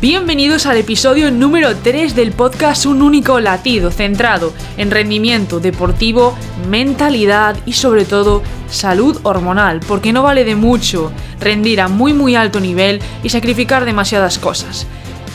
Bienvenidos al episodio número 3 del podcast Un único latido, centrado en rendimiento deportivo, mentalidad y sobre todo salud hormonal, porque no vale de mucho rendir a muy muy alto nivel y sacrificar demasiadas cosas.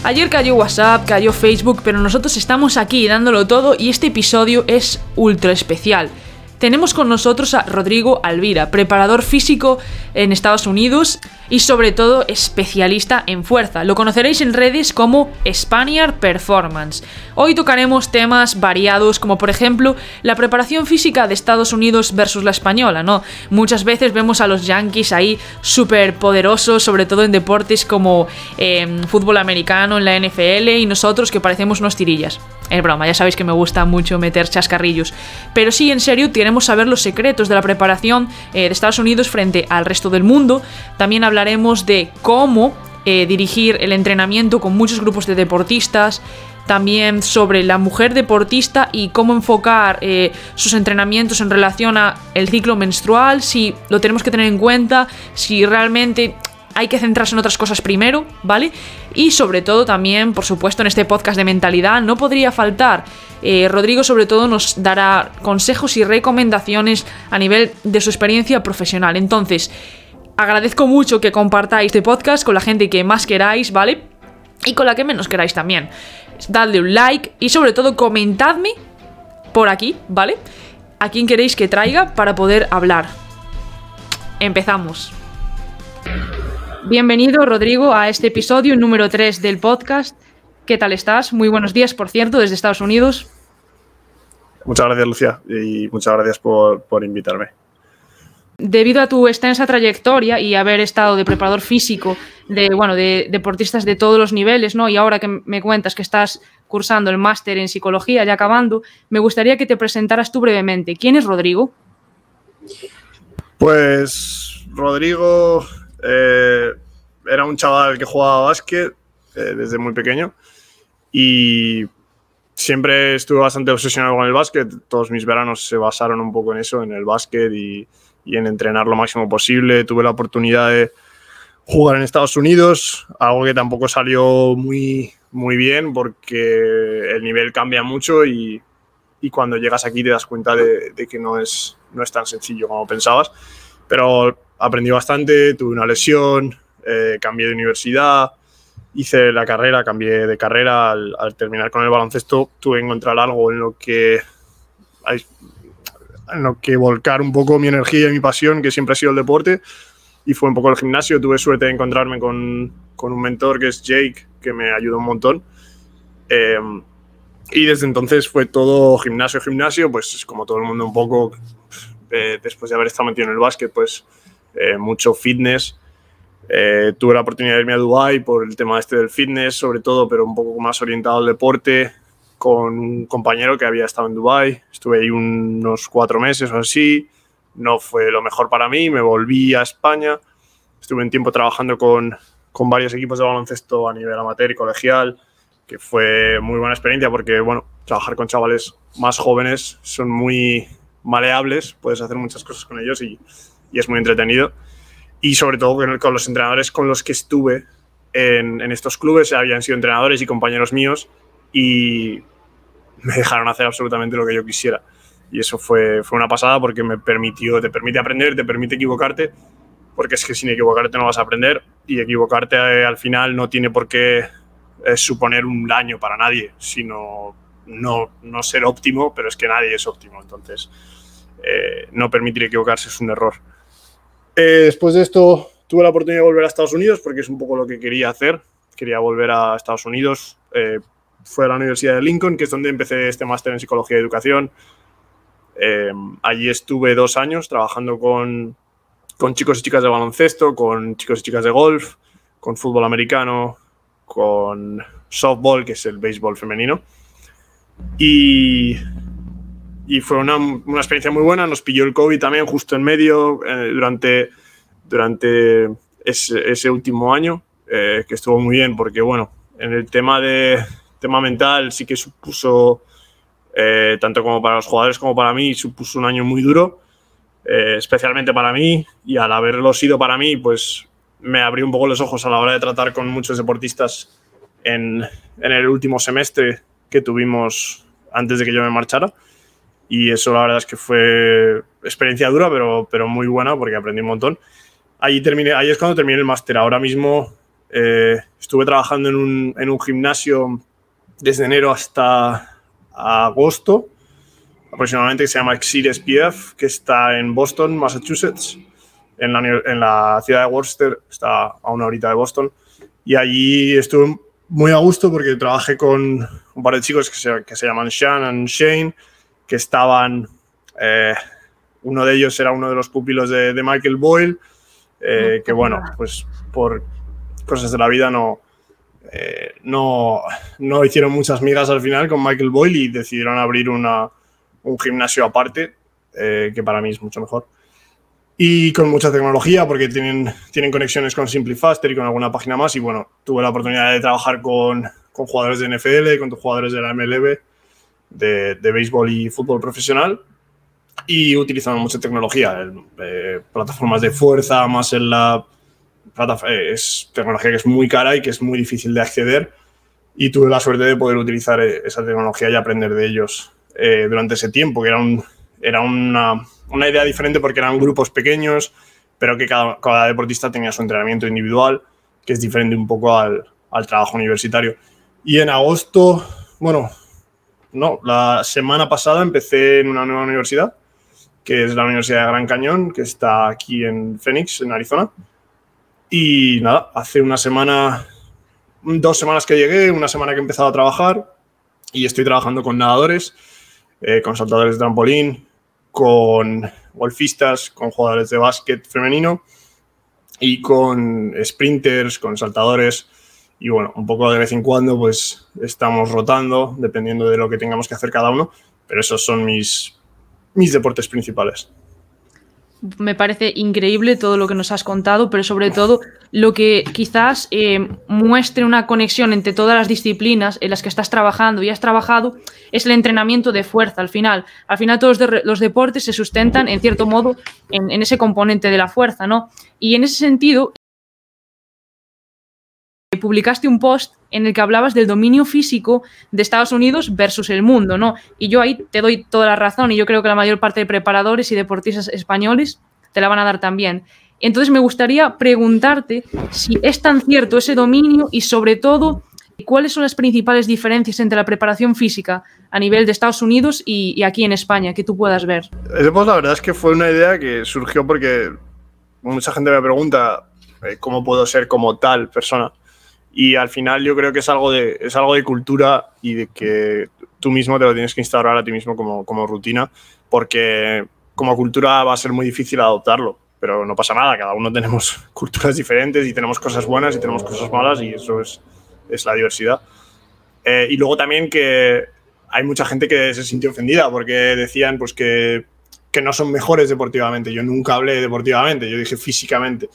Ayer cayó WhatsApp, cayó Facebook, pero nosotros estamos aquí dándolo todo y este episodio es ultra especial tenemos con nosotros a Rodrigo Alvira, preparador físico en Estados Unidos y sobre todo especialista en fuerza. Lo conoceréis en redes como Spaniard Performance. Hoy tocaremos temas variados como por ejemplo la preparación física de Estados Unidos versus la española, ¿no? Muchas veces vemos a los Yankees ahí súper poderosos, sobre todo en deportes como em, fútbol americano, en la NFL y nosotros que parecemos unos tirillas. Es broma, ya sabéis que me gusta mucho meter chascarrillos. Pero sí, en serio, queremos saber los secretos de la preparación eh, de Estados Unidos frente al resto del mundo. También hablaremos de cómo eh, dirigir el entrenamiento con muchos grupos de deportistas. También sobre la mujer deportista y cómo enfocar eh, sus entrenamientos en relación a el ciclo menstrual, si lo tenemos que tener en cuenta, si realmente hay que centrarse en otras cosas primero, ¿vale? Y sobre todo también, por supuesto, en este podcast de mentalidad no podría faltar. Eh, Rodrigo sobre todo nos dará consejos y recomendaciones a nivel de su experiencia profesional. Entonces, agradezco mucho que compartáis este podcast con la gente que más queráis, ¿vale? Y con la que menos queráis también. Dadle un like y sobre todo comentadme por aquí, ¿vale? A quién queréis que traiga para poder hablar. Empezamos. Bienvenido, Rodrigo, a este episodio número 3 del podcast. ¿Qué tal estás? Muy buenos días, por cierto, desde Estados Unidos. Muchas gracias, Lucia, y muchas gracias por, invitarme. Debido a tu extensa trayectoria y haber estado de preparador físico de, bueno, de deportistas de todos los niveles, ¿no? Y ahora que me cuentas que estás cursando el máster en psicología, ya acabando, me gustaría que te presentaras tú brevemente. ¿Quién es Rodrigo? Pues Rodrigo eh, era un chaval que jugaba básquet eh, desde muy pequeño y siempre estuve bastante obsesionado con el básquet. Todos mis veranos se basaron un poco en eso, en el básquet y, en entrenar lo máximo posible. Tuve la oportunidad de jugar en Estados Unidos, algo que tampoco salió muy, muy bien porque el nivel cambia mucho y, y cuando llegas aquí te das cuenta de, de, que no es, no es tan sencillo como pensabas. Pero aprendí bastante, tuve una lesión, eh, cambié de universidad, hice la carrera, cambié de carrera. Al, terminar con el baloncesto tuve que encontrar algo en lo que en lo que volcar un poco mi energía y mi pasión, que siempre ha sido el deporte, y fue un poco el gimnasio. Tuve suerte de encontrarme con, con un mentor que es Jake, que me ayudó un montón. Eh, y desde entonces fue todo gimnasio, gimnasio, pues como todo el mundo un poco, eh, después de haber estado metido en el básquet, pues eh, mucho fitness. Eh, tuve la oportunidad de irme a Dubai por el tema este del fitness, sobre todo, pero un poco más orientado al deporte, con un compañero que había estado en Dubai. Estuve ahí unos cuatro meses o así. No fue lo mejor para mí, me volví a España. Estuve un tiempo trabajando con, con varios equipos de baloncesto a nivel amateur y colegial, que fue muy buena experiencia porque, bueno, trabajar con chavales más jóvenes son muy maleables, puedes hacer muchas cosas con ellos y y es muy entretenido. Y sobre todo con, los entrenadores con los que estuve en, estos clubes, habían sido entrenadores y compañeros míos y me dejaron hacer absolutamente lo que yo quisiera. Y eso fue, fue una pasada porque me permitió, te permite aprender, te permite equivocarte, porque es que sin equivocarte no vas a aprender y equivocarte eh, al final no tiene por qué eh, suponer un daño para nadie, sino no, no ser óptimo, pero es que nadie es óptimo. Entonces, eh, no permitir equivocarse es un error. Eh, después de esto tuve la oportunidad de volver a Estados Unidos porque es un poco lo que quería hacer. Quería volver a Estados Unidos. Eh, a la Universidad de Lincoln, que es donde empecé este máster en psicología y educación. Eh, allí estuve dos años trabajando con, con chicos y chicas de baloncesto, con chicos y chicas de golf, con fútbol americano, con softball, que es el béisbol femenino. Y y fue una, una, experiencia muy buena. Nos pilló el COVID también justo en medio eh, durante, durante ese, ese último año, eh, que estuvo muy bien porque, bueno, en el tema, de, tema mental sí que supuso, eh, tanto como para los jugadores como para mí, supuso un año muy duro, especialmente para mí. Y al haberlo sido para mí, pues me abrió un poco los ojos a la hora de tratar con muchos deportistas en, en el último semestre que tuvimos antes de que yo me marchara. Y eso la verdad es que fue experiencia dura, pero, pero muy buena porque aprendí un montón. Ahí, terminé, ahí es cuando terminé el máster. Ahora mismo eh, estuve trabajando en un, en un, gimnasio desde enero hasta agosto, aproximadamente, que se llama Exir SPF, que está en Boston, Massachusetts, en la, en la ciudad de Worcester, está a una horita de Boston. Y allí estuve muy a gusto porque trabajé con un par de chicos que se, que se llaman Sean y Shane, que estaban, eh, uno de ellos era uno de los pupilos de, de Michael Boyle, eh, que bueno, pues por cosas de la vida no, eh, no, no, hicieron muchas migas al final con Michael Boyle y decidieron abrir una, un gimnasio aparte, que para mí es mucho mejor. Y con mucha tecnología, porque tienen, tienen conexiones con SimpliFaster y con alguna página más. Y bueno, tuve la oportunidad de trabajar con, con jugadores de NFL, con jugadores de la MLB, de, de béisbol y fútbol profesional y utilizando mucha tecnología, eh, plataformas de fuerza, más en la eh, es tecnología que es muy cara y que es muy difícil de acceder y tuve la suerte de poder utilizar eh, esa tecnología y aprender de ellos durante ese tiempo, que era, un, era una, una, idea diferente porque eran grupos pequeños, pero que cada, cada, deportista tenía su entrenamiento individual, que es diferente un poco al, al trabajo universitario. Y en agosto, bueno, no, la semana pasada empecé en una nueva universidad, que es la Universidad de Gran Cañón, que está aquí en Phoenix, en Arizona. Y nada, hace una semana, dos semanas que llegué, una semana que he empezado a trabajar y estoy trabajando con nadadores, eh, con saltadores de trampolín, con golfistas, con jugadores de básquet femenino y con sprinters, con saltadores. Y bueno, un poco de vez en cuando pues estamos rotando, dependiendo de lo que tengamos que hacer cada uno, pero esos son mis, mis deportes principales me parece increíble todo lo que nos has contado, pero sobre todo lo que quizás eh, muestre una conexión entre todas las disciplinas en las que estás trabajando y has trabajado es el entrenamiento de fuerza al final. Al final todos los deportes se sustentan en cierto modo en, en ese componente de la fuerza, ¿no? Y en ese sentido, publicaste un post en el que hablabas del dominio físico de Estados Unidos versus el mundo, ¿no? Y yo ahí te doy toda la razón y yo creo que la mayor parte de preparadores y deportistas españoles te la van a dar también. Entonces me gustaría preguntarte si es tan cierto ese dominio y sobre todo cuáles son las principales diferencias entre la preparación física a nivel de Estados Unidos y, y aquí en España que tú puedas ver. Pues la verdad es que fue una idea que surgió porque mucha gente me pregunta eh, cómo puedo ser como tal persona. Y al final yo creo que es algo de, es algo de cultura y de que tú mismo te lo tienes que instaurar a ti mismo como, como rutina, porque como cultura va a ser muy difícil adoptarlo, pero no pasa nada, cada uno tenemos culturas diferentes y tenemos cosas buenas y tenemos cosas malas y eso es, es la diversidad. Eh, y luego también que hay mucha gente que se sintió ofendida porque decían pues que, que no son mejores deportivamente. Yo nunca hablé deportivamente, yo dije físicamente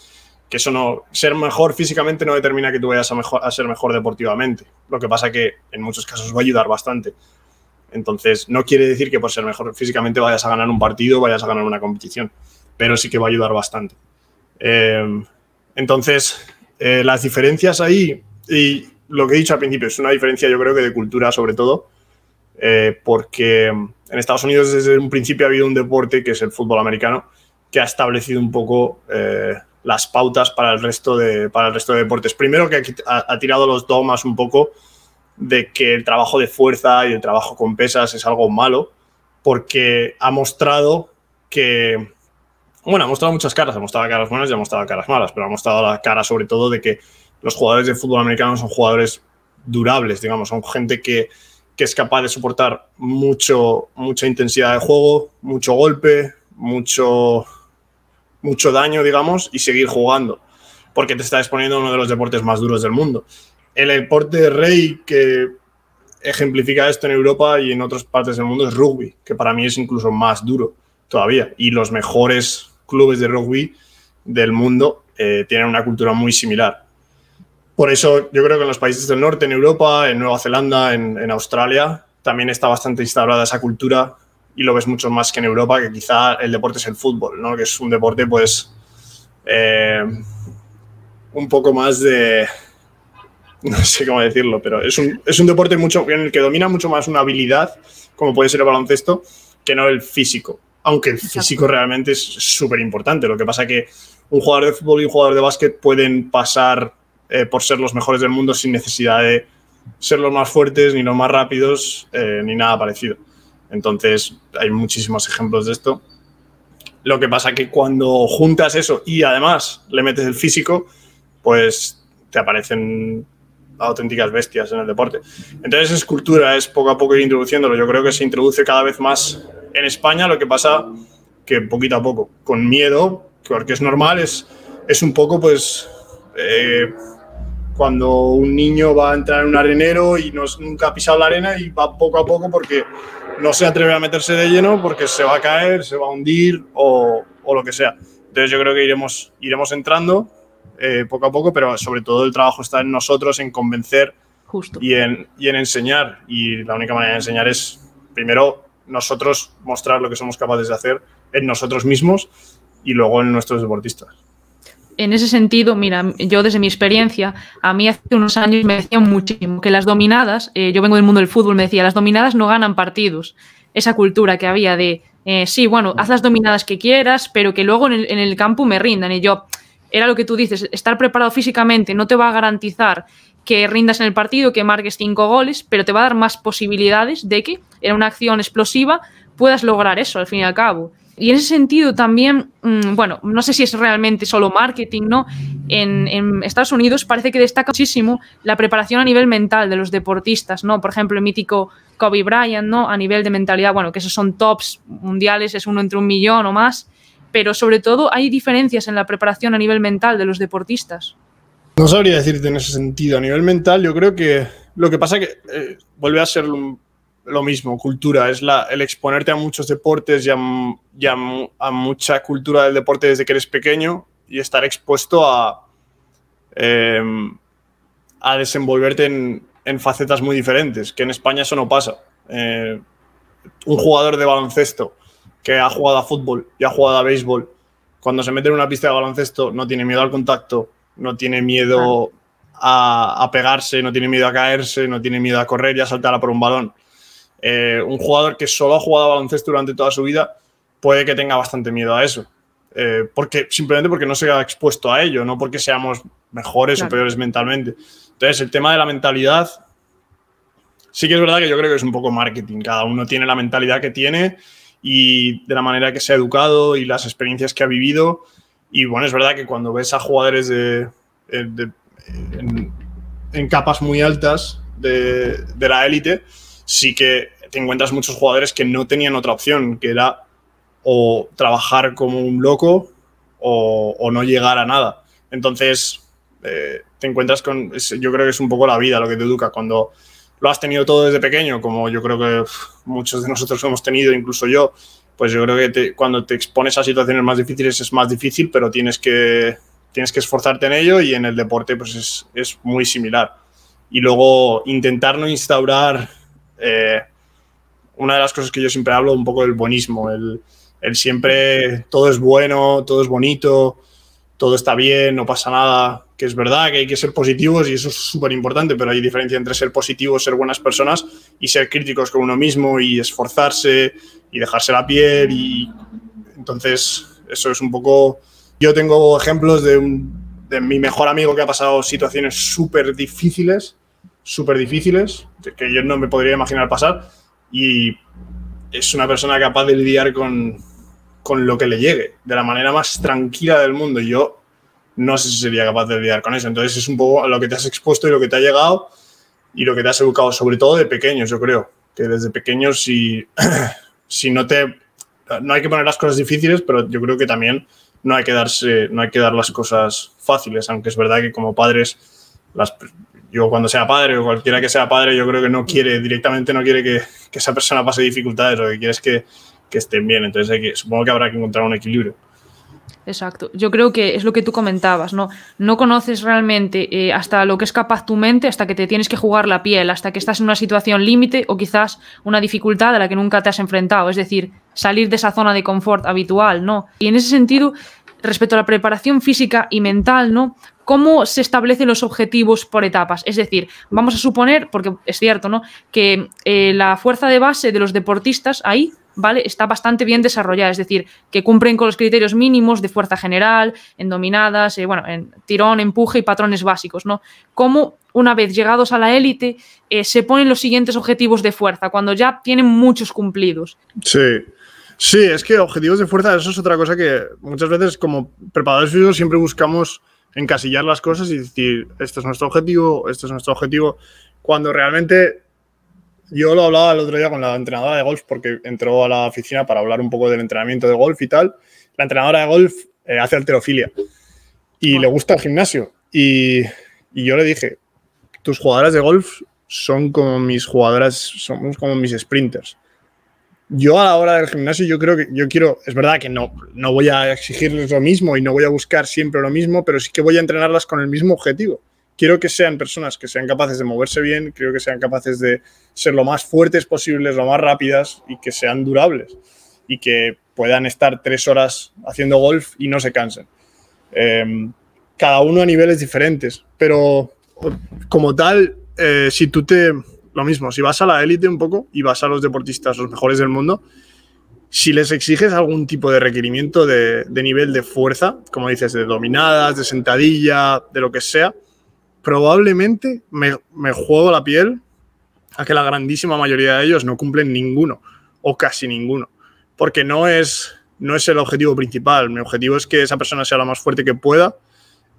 que eso no, ser mejor físicamente no determina que tú vayas a, ser mejor deportivamente. Lo que pasa que en muchos casos va a ayudar bastante. Entonces, no quiere decir que por ser mejor físicamente vayas a ganar un partido, vayas a ganar una competición, pero sí que va a ayudar bastante. Eh, entonces, eh, las diferencias ahí, y lo que he dicho al principio, es una diferencia yo creo que de cultura sobre todo, eh, porque en Estados Unidos desde un principio ha habido un deporte que es el fútbol americano, que ha establecido un poco las pautas para el resto de, para el resto de deportes. Primero que ha, tirado los dogmas un poco de que el trabajo de fuerza y el trabajo con pesas es algo malo, porque ha mostrado que, bueno, ha mostrado muchas caras, ha mostrado caras buenas y ha mostrado caras malas, pero ha mostrado la cara sobre todo de que los jugadores de fútbol americano son jugadores durables, digamos, son gente que, que es capaz de soportar mucho, mucha intensidad de juego, mucho golpe, mucho mucho daño, digamos, y seguir jugando, porque te está exponiendo a uno de los deportes más duros del mundo. El deporte rey que ejemplifica esto en Europa y en otras partes del mundo es rugby, que para mí es incluso más duro todavía. Y los mejores clubes de rugby del mundo eh, tienen una cultura muy similar. Por eso yo creo que en los países del norte, en Europa, en Nueva Zelanda, en, en Australia, también está bastante instaurada esa cultura y lo ves mucho más que en Europa, que quizá el deporte es el fútbol, ¿no? que es un deporte pues eh, un poco más de no sé cómo decirlo, pero es un, es un deporte mucho, en el que domina mucho más una habilidad, como puede ser el baloncesto, que no el físico. Aunque el físico realmente es súper importante. Lo que pasa que un jugador de fútbol y un jugador de básquet pueden pasar eh, por ser los mejores del mundo sin necesidad de ser los más fuertes, ni los más rápidos, eh, ni nada parecido. Entonces, hay muchísimos ejemplos de esto. Lo que pasa que cuando juntas eso y además le metes el físico, pues te aparecen auténticas bestias en el deporte. Entonces es cultura, es poco a poco ir introduciéndolo. Yo creo que se introduce cada vez más en España, lo que pasa que poquito a poco, con miedo, porque es normal, es, es un poco pues eh, cuando un niño va a entrar en un arenero y no, nunca ha pisado la arena y va poco a poco porque no se atreve a meterse de lleno porque se va a caer, se va a hundir o, o lo que sea. Entonces yo creo que iremos, iremos entrando eh, poco a poco, pero sobre todo el trabajo está en nosotros, en convencer Justo. Y, en, y en enseñar. Y la única manera de enseñar es, primero, nosotros mostrar lo que somos capaces de hacer en nosotros mismos y luego en nuestros deportistas. En ese sentido, mira, yo desde mi experiencia, a mí hace unos años me decían muchísimo que las dominadas, eh, yo vengo del mundo del fútbol, me decía, las dominadas no ganan partidos. Esa cultura que había de, eh, sí, bueno, haz las dominadas que quieras, pero que luego en el, en el campo me rindan. Y yo, era lo que tú dices, estar preparado físicamente no te va a garantizar que rindas en el partido, que marques cinco goles, pero te va a dar más posibilidades de que en una acción explosiva puedas lograr eso al fin y al cabo. Y en ese sentido también, mmm, bueno, no sé si es realmente solo marketing, ¿no? En, Estados Unidos parece que destaca muchísimo la preparación a nivel mental de los deportistas, ¿no? Por ejemplo, el mítico Kobe Bryant, ¿no? A nivel de mentalidad, bueno, que esos son tops mundiales, es uno entre un millón o más, pero sobre todo hay diferencias en la preparación a nivel mental de los deportistas. No sabría decirte en ese sentido. A nivel mental, yo creo que lo que pasa es que eh, vuelve a ser lo mismo, cultura, es la, el exponerte a muchos deportes y, a, y a, a, mucha cultura del deporte desde que eres pequeño y estar expuesto a, eh, a desenvolverte en, en, facetas muy diferentes, que en España eso no pasa. Eh, un jugador de baloncesto que ha jugado a fútbol y ha jugado a béisbol, cuando se mete en una pista de baloncesto no tiene miedo al contacto, no tiene miedo a, a, pegarse, no tiene miedo a caerse, no tiene miedo a correr y a saltar a por un balón. Eh, un jugador que solo ha jugado baloncesto durante toda su vida puede que tenga bastante miedo a eso. Eh, porque, simplemente porque no se ha expuesto a ello, no porque seamos mejores claro. o peores mentalmente. Entonces, el tema de la mentalidad, sí que es verdad que yo creo que es un poco marketing. Cada uno tiene la mentalidad que tiene y de la manera que se ha educado y las experiencias que ha vivido. Y bueno, es verdad que cuando ves a jugadores de, de, de en, en, capas muy altas de, de la élite, sí que te encuentras muchos jugadores que no tenían otra opción, que era o trabajar como un loco o, o no llegar a nada. Entonces, eh, te encuentras con, yo creo que es un poco la vida lo que te educa, cuando lo has tenido todo desde pequeño, como yo creo que muchos de nosotros hemos tenido, incluso yo, pues yo creo que te, cuando te expones a situaciones más difíciles es más difícil, pero tienes que, tienes que esforzarte en ello y en el deporte pues es, es muy similar. Y luego intentar no instaurar eh, una de las cosas que yo siempre hablo, un poco del buenismo, el, siempre todo es bueno, todo es bonito, todo está bien, no pasa nada, que es verdad que hay que ser positivos y eso es súper importante, pero hay diferencia entre ser positivos, ser buenas personas y ser críticos con uno mismo y esforzarse y dejarse la piel y entonces eso es un poco... Yo tengo ejemplos de, un, de mi mejor amigo que ha pasado situaciones súper difíciles súper difíciles que yo no me podría imaginar pasar y es una persona capaz de lidiar con, con lo que le llegue de la manera más tranquila del mundo. Y yo no sé si sería capaz de lidiar con eso. Entonces es un poco lo que te has expuesto y lo que te ha llegado y lo que te has educado, sobre todo de pequeños, yo creo. Que desde pequeños, si, si no te. No hay que poner las cosas difíciles, pero yo creo que también no hay que darse, no hay que dar las cosas fáciles, aunque es verdad que como padres las, yo cuando sea padre o cualquiera que sea padre, yo creo que no quiere, directamente no quiere que, que esa persona pase dificultades, lo que quiere es que, que estén bien. Entonces supongo que habrá que encontrar un equilibrio. Exacto. Yo creo que es lo que tú comentabas, ¿no? No conoces realmente eh, hasta lo que es capaz tu mente, hasta que te tienes que jugar la piel, hasta que estás en una situación límite o quizás una dificultad a la que nunca te has enfrentado. Es decir, salir de esa zona de confort habitual, ¿no? Y en ese sentido, respecto a la preparación física y mental, ¿no? ¿Cómo se establecen los objetivos por etapas? Es decir, vamos a suponer, porque es cierto, ¿no? Que eh, la fuerza de base de los deportistas ahí ¿vale? Está bastante bien desarrollada, es decir, que cumplen con los criterios mínimos de fuerza general, en dominadas, eh, bueno, en tirón, empuje y patrones básicos, ¿no? Cómo una vez llegados a la élite eh, se ponen los siguientes objetivos de fuerza, cuando ya tienen muchos cumplidos. Sí. Sí, es que objetivos de fuerza, eso es otra cosa que muchas veces como preparadores físicos siempre buscamos encasillar las cosas y decir, este es nuestro objetivo, este es nuestro objetivo, cuando realmente yo lo hablaba el otro día con la entrenadora de golf porque entró a la oficina para hablar un poco del entrenamiento de golf y tal. La entrenadora de golf eh, hace alterofilia y le gusta el gimnasio. Y, yo le dije, tus jugadoras de golf son como mis jugadoras, somos como mis sprinters. Yo a la hora del gimnasio, yo creo que yo quiero, es verdad que no, no voy a exigirles lo mismo y no voy a buscar siempre lo mismo, pero sí que voy a entrenarlas con el mismo objetivo quiero que sean personas que sean capaces de moverse bien, quiero que sean capaces de ser lo más fuertes posibles, lo más rápidas y que sean durables y que puedan estar tres horas haciendo golf y no se cansen. Em, cada uno a niveles diferentes, pero como tal, eh, si tú te... Lo mismo, si vas a la élite un poco y vas a los deportistas, los mejores del mundo, si les exiges algún tipo de requerimiento de, nivel de fuerza, como dices, de dominadas, de sentadilla, de lo que sea, probablemente me, juego la piel a que la grandísima mayoría de ellos no cumplen ninguno o casi ninguno, porque no es, no es el objetivo principal. Mi objetivo es que esa persona sea lo más fuerte que pueda,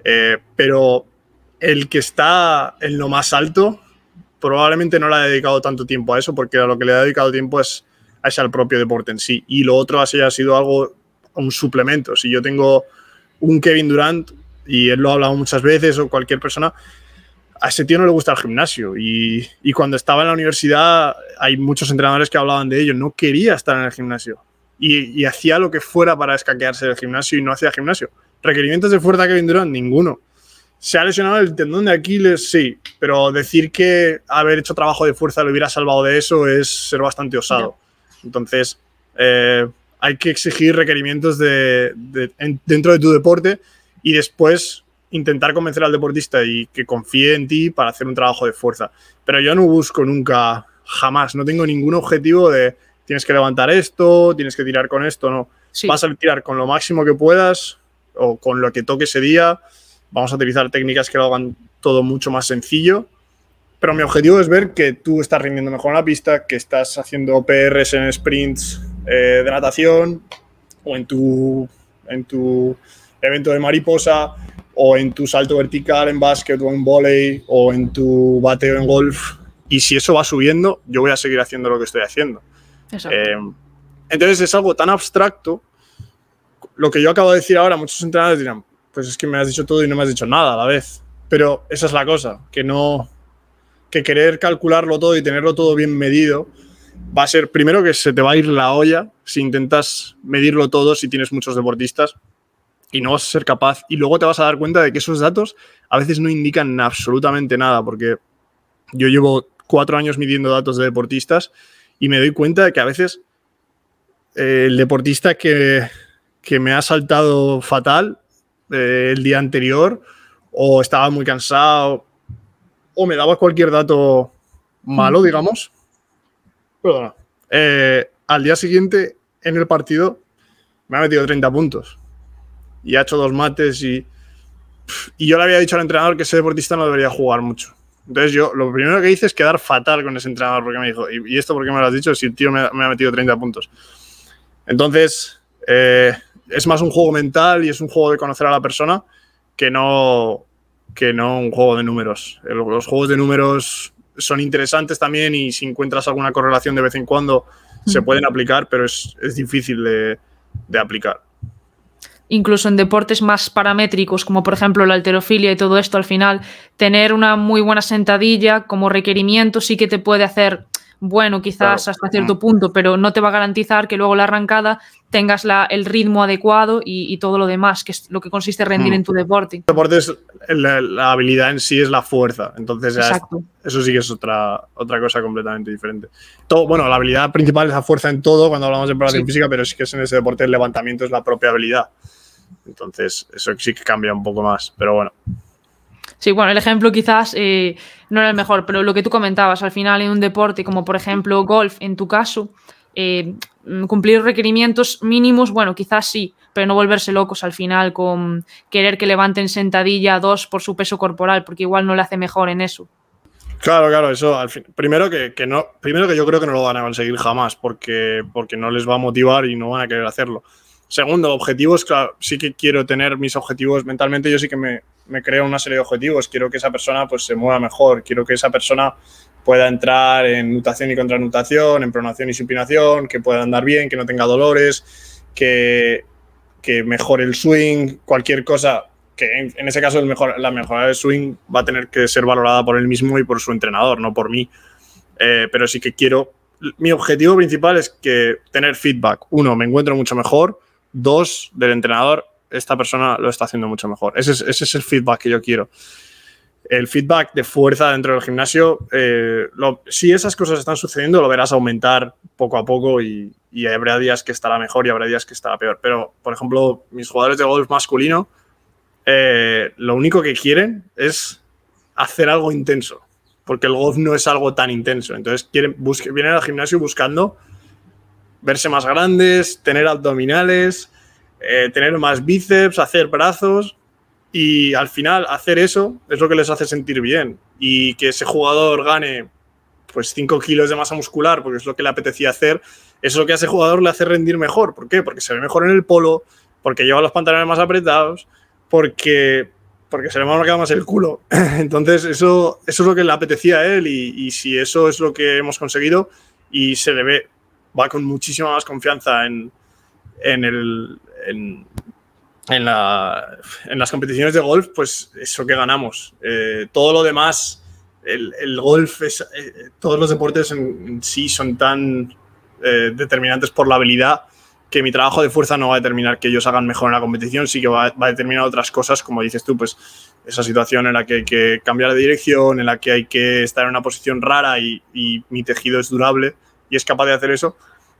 eh, pero el que está en lo más alto probablemente no le ha dedicado tanto tiempo a eso, porque a lo que le ha dedicado tiempo es a ese al propio deporte en sí. Y lo otro ha sido algo, un suplemento. Si yo tengo un Kevin Durant, y él lo ha hablado muchas veces, o cualquier persona, a ese tío no le gusta el gimnasio. Y, cuando estaba en la universidad, hay muchos entrenadores que hablaban de ello, no quería estar en el gimnasio. Y, hacía lo que fuera para escaquearse del gimnasio y no hacía gimnasio. ¿Requerimientos de fuerza que Durant? Ninguno. ¿Se ha lesionado el tendón de Aquiles? Sí, pero decir que haber hecho trabajo de fuerza lo hubiera salvado de eso es ser bastante osado. Entonces, eh, hay que exigir requerimientos de, dentro de tu deporte y después intentar convencer al deportista y que confíe en ti para hacer un trabajo de fuerza. Pero yo no busco nunca, jamás, no tengo ningún objetivo de tienes que levantar esto, tienes que tirar con esto, no. Vas a tirar con lo máximo que puedas o con lo que toque ese día. Vamos a utilizar técnicas que lo hagan todo mucho más sencillo. Pero mi objetivo es ver que tú estás rindiendo mejor en la pista, que estás haciendo PRs en sprints eh, de natación o en tu, en tu evento de mariposa, o en tu salto vertical en básquet o en volei, o en tu bateo en golf. Y si eso va subiendo, yo voy a seguir haciendo lo que estoy haciendo. Eh, entonces es algo tan abstracto. Lo que yo acabo de decir ahora, muchos entrenadores dirán, pues es que me has dicho todo y no me has dicho nada a la vez. Pero esa es la cosa, que no, que querer calcularlo todo y tenerlo todo bien medido va a ser primero que se te va a ir la olla si intentas medirlo todo si tienes muchos deportistas y no vas a ser capaz. Y luego te vas a dar cuenta de que esos datos a veces no indican absolutamente nada, porque yo llevo cuatro años midiendo datos de deportistas y me doy cuenta de que a veces eh, el deportista que, me ha saltado fatal eh, el día anterior o estaba muy cansado o me daba cualquier dato malo, digamos, perdona, eh, al día siguiente en el partido me ha metido 30 puntos. Y ha hecho dos mates y, y yo le había dicho al entrenador que ese deportista no debería jugar mucho. Entonces yo lo primero que hice es quedar fatal con ese entrenador porque me dijo, ¿y, esto por qué me lo has dicho si el tío me, ha metido 30 puntos? Entonces, eh, es más un juego mental y es un juego de conocer a la persona que no, que no un juego de números. Los juegos de números son interesantes también y si encuentras alguna correlación de vez en cuando se pueden aplicar, pero es, es difícil de, de aplicar incluso en deportes más paramétricos, como por ejemplo la alterofilia y todo esto, al final, tener una muy buena sentadilla como requerimiento sí que te puede hacer bueno, quizás hasta cierto punto, pero no te va a garantizar que luego la arrancada tengas la, el ritmo adecuado y, todo lo demás, que es lo que consiste en rendir mm. en tu deporte. El deporte es la, habilidad en sí es la fuerza, entonces eso sí que es otra, otra cosa completamente diferente. Todo, bueno, la habilidad principal es la fuerza en todo cuando hablamos de preparación física, pero sí que es en ese deporte el levantamiento es la propia habilidad. Entonces, eso sí que cambia un poco más, pero bueno. Sí, bueno, el ejemplo quizás eh, no era el mejor, pero lo que tú comentabas, al final en un deporte como por ejemplo golf, en tu caso, eh, cumplir requerimientos mínimos, bueno, quizás sí, pero no volverse locos al final con querer que levanten sentadilla dos por su peso corporal, porque igual no le hace mejor en eso. Claro, claro, eso al fin, primero que, primero que yo creo que no lo van a conseguir jamás, porque, porque no les va a motivar y no van a querer hacerlo. Segundo, objetivos, claro, sí que quiero tener mis objetivos mentalmente, yo sí que me, me creo una serie de objetivos, quiero que esa persona pues se mueva mejor, quiero que esa persona pueda entrar en nutación y contranutación, en pronación y supinación, que pueda andar bien, que no tenga dolores, que, que mejore el swing, cualquier cosa que en, ese caso el mejor, la mejora del swing va a tener que ser valorada por él mismo y por su entrenador, no por mí. Eh, pero sí que quiero, mi objetivo principal es que tener feedback. Uno, me encuentro mucho mejor. Dos, del entrenador, esta persona lo está haciendo mucho mejor. Ese es, ese es el feedback que yo quiero el feedback de fuerza dentro del gimnasio, eh, si esas cosas están sucediendo, lo verás aumentar poco a poco y, habrá días que estará mejor y habrá días que estará peor. Pero, por ejemplo, mis jugadores de golf masculino, eh, lo único que quieren es hacer algo intenso, porque el golf no es algo tan intenso. Entonces, quieren, vienen al gimnasio buscando verse más grandes, tener abdominales, eh, tener más bíceps, hacer brazos y al final hacer eso es lo que les hace sentir bien. Y que ese jugador gane pues 5 kilos de masa muscular, porque es lo que le apetecía hacer, es lo que a ese jugador le hace rendir mejor. ¿Por qué? Porque se ve mejor en el polo, porque lleva los pantalones más apretados, porque, porque se le marca más el culo. Entonces, eso, eso es lo que le apetecía a él y, si eso es lo que hemos conseguido y se le ve, va con muchísima más confianza en, en, el, en, la, en, las competiciones de golf, pues eso que ganamos. Eh, todo lo demás, el, el golf, es, eh, todos los deportes en, sí son tan eh, determinantes por la habilidad que mi trabajo de fuerza no va a determinar que ellos hagan mejor en la competición, sí que va, va, a determinar otras cosas, como dices tú, pues esa situación en la que hay que cambiar de dirección, en la que hay que estar en una posición rara y, y mi tejido es durable y es capaz de hacer eso.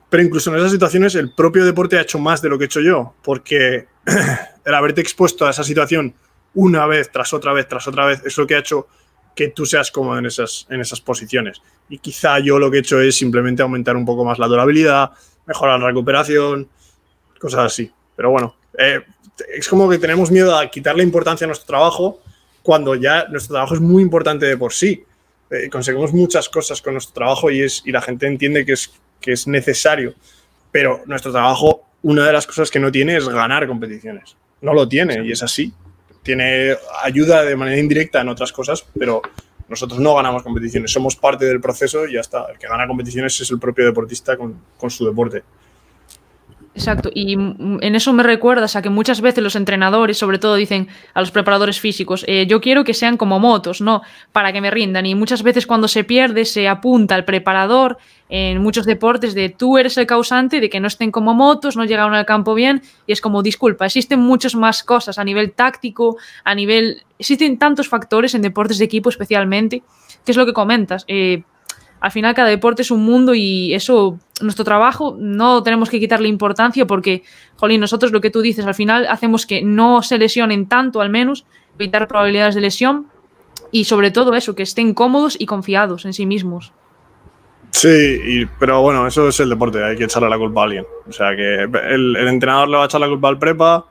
Pero incluso en esas situaciones el propio deporte ha hecho más de lo que he hecho yo, porque el haberte expuesto a esa situación una vez tras otra vez tras otra vez es lo que ha hecho que tú seas cómodo en esas, en esas posiciones. Y quizá yo lo que he hecho es simplemente aumentar un poco más la durabilidad, mejorar la recuperación, cosas así. Pero bueno, eh, es como que tenemos miedo a quitarle importancia a nuestro trabajo cuando ya nuestro trabajo es muy importante de por sí. Eh, conseguimos muchas cosas con nuestro trabajo y, es, y la gente entiende que es, que es necesario. Pero nuestro trabajo una de las cosas que no tiene es ganar competiciones. No lo tiene y es así. Tiene ayuda de manera indirecta en otras cosas, pero nosotros no ganamos competiciones. Somos parte del proceso y ya está. El que gana competiciones es el propio deportista con, con su deporte. Exacto, y en eso me recuerdas a que muchas veces los entrenadores, sobre todo, dicen a los preparadores físicos, eh, yo quiero que sean como motos, ¿no? Para que me rindan. Y muchas veces cuando se pierde se apunta al preparador en muchos deportes de tú eres el causante de que no estén como motos, no llegaron al campo bien, y es como, disculpa, existen muchas más cosas a nivel táctico, a nivel... Existen tantos factores en deportes de equipo especialmente, que es lo que comentas. Eh, al final cada deporte es un mundo y eso, nuestro trabajo, no tenemos que quitarle importancia porque, jolín, nosotros lo que tú dices, al final hacemos que no se lesionen tanto al menos, evitar probabilidades de lesión y sobre todo eso, que estén cómodos y confiados en sí mismos. Sí, pero bueno, eso es el deporte, hay que echarle la culpa a alguien. O sea, que el, entrenador le va a echar la culpa al prepa,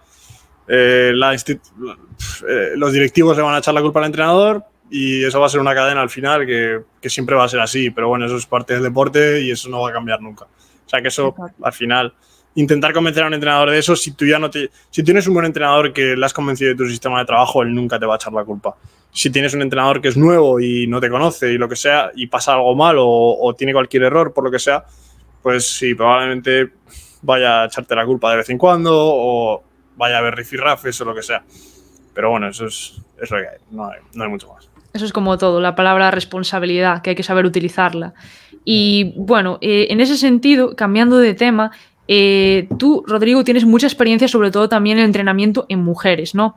eh, eh, los directivos le van a echar la culpa al entrenador, y eso va a ser una cadena al final que, que, siempre va a ser así, pero bueno, eso es parte del deporte y eso no va a cambiar nunca. O sea que eso al final, intentar convencer a un entrenador de eso, si tú ya no te, si tienes un buen entrenador que le has convencido de tu sistema de trabajo, él nunca te va a echar la culpa. Si tienes un entrenador que es nuevo y no te conoce y lo que sea, y pasa algo mal o, o tiene cualquier error por lo que sea, pues sí, probablemente vaya a echarte la culpa de vez en cuando o vaya a ver rifirrafes o lo que sea. Pero bueno, eso es, es lo que hay, no hay, no hay mucho más. Eso es como todo, la palabra responsabilidad, que hay que saber utilizarla. Y bueno, eh, en ese sentido, cambiando de tema, eh, tú, Rodrigo, tienes mucha experiencia, sobre todo también en el entrenamiento en mujeres, ¿no?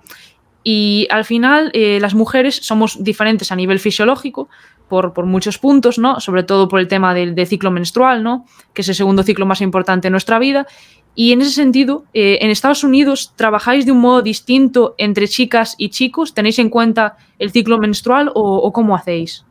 Y al final, eh, las mujeres somos diferentes a nivel fisiológico por, por, muchos puntos, ¿no? Sobre todo por el tema del, ciclo menstrual, ¿no? Que es el segundo ciclo más importante en nuestra vida. Y en ese sentido, eh, en Estados Unidos, ¿trabajáis de un modo distinto entre chicas y chicos? ¿Tenéis en cuenta el ciclo menstrual o, cómo hacéis?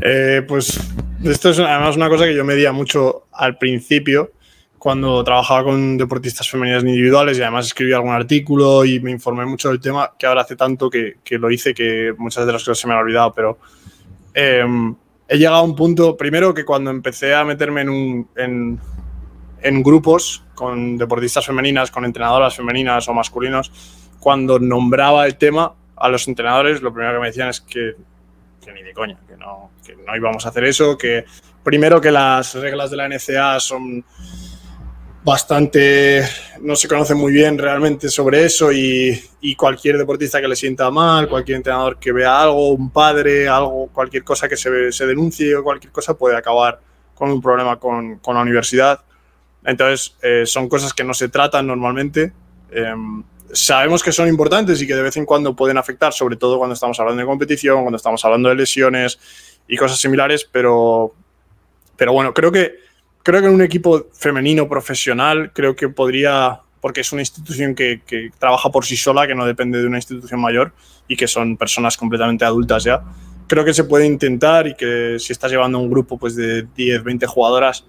Eh, pues esto es además una cosa que yo medía mucho al principio, cuando trabajaba con deportistas femeninas individuales y además escribí algún artículo y me informé mucho del tema, que ahora hace tanto que, lo hice que muchas de las cosas se me han olvidado, pero em, he llegado a un punto, primero que cuando empecé a meterme en, un, en, en grupos con deportistas femeninas, con entrenadoras femeninas o masculinos, cuando nombraba el tema a los entrenadores, lo primero que me decían es que, ni de coña, que no, que no íbamos a hacer eso, que primero que las reglas de la NCA son bastante, no se conoce muy bien realmente sobre eso y, y, cualquier deportista que le sienta mal, cualquier entrenador que vea algo, un padre, algo, cualquier cosa que se, se denuncie o cualquier cosa puede acabar con un problema con, con la universidad. Entonces, eh, son cosas que no se tratan normalmente. Em, sabemos que son importantes y que de vez en cuando pueden afectar, sobre todo cuando estamos hablando de competición, cuando estamos hablando de lesiones y cosas similares, pero, pero bueno, creo que, creo que en un equipo femenino profesional, creo que podría, porque es una institución que, que trabaja por sí sola, que no depende de una institución mayor y que son personas completamente adultas ya, creo que se puede intentar y que si estás llevando un grupo pues, de 10, 20 jugadoras,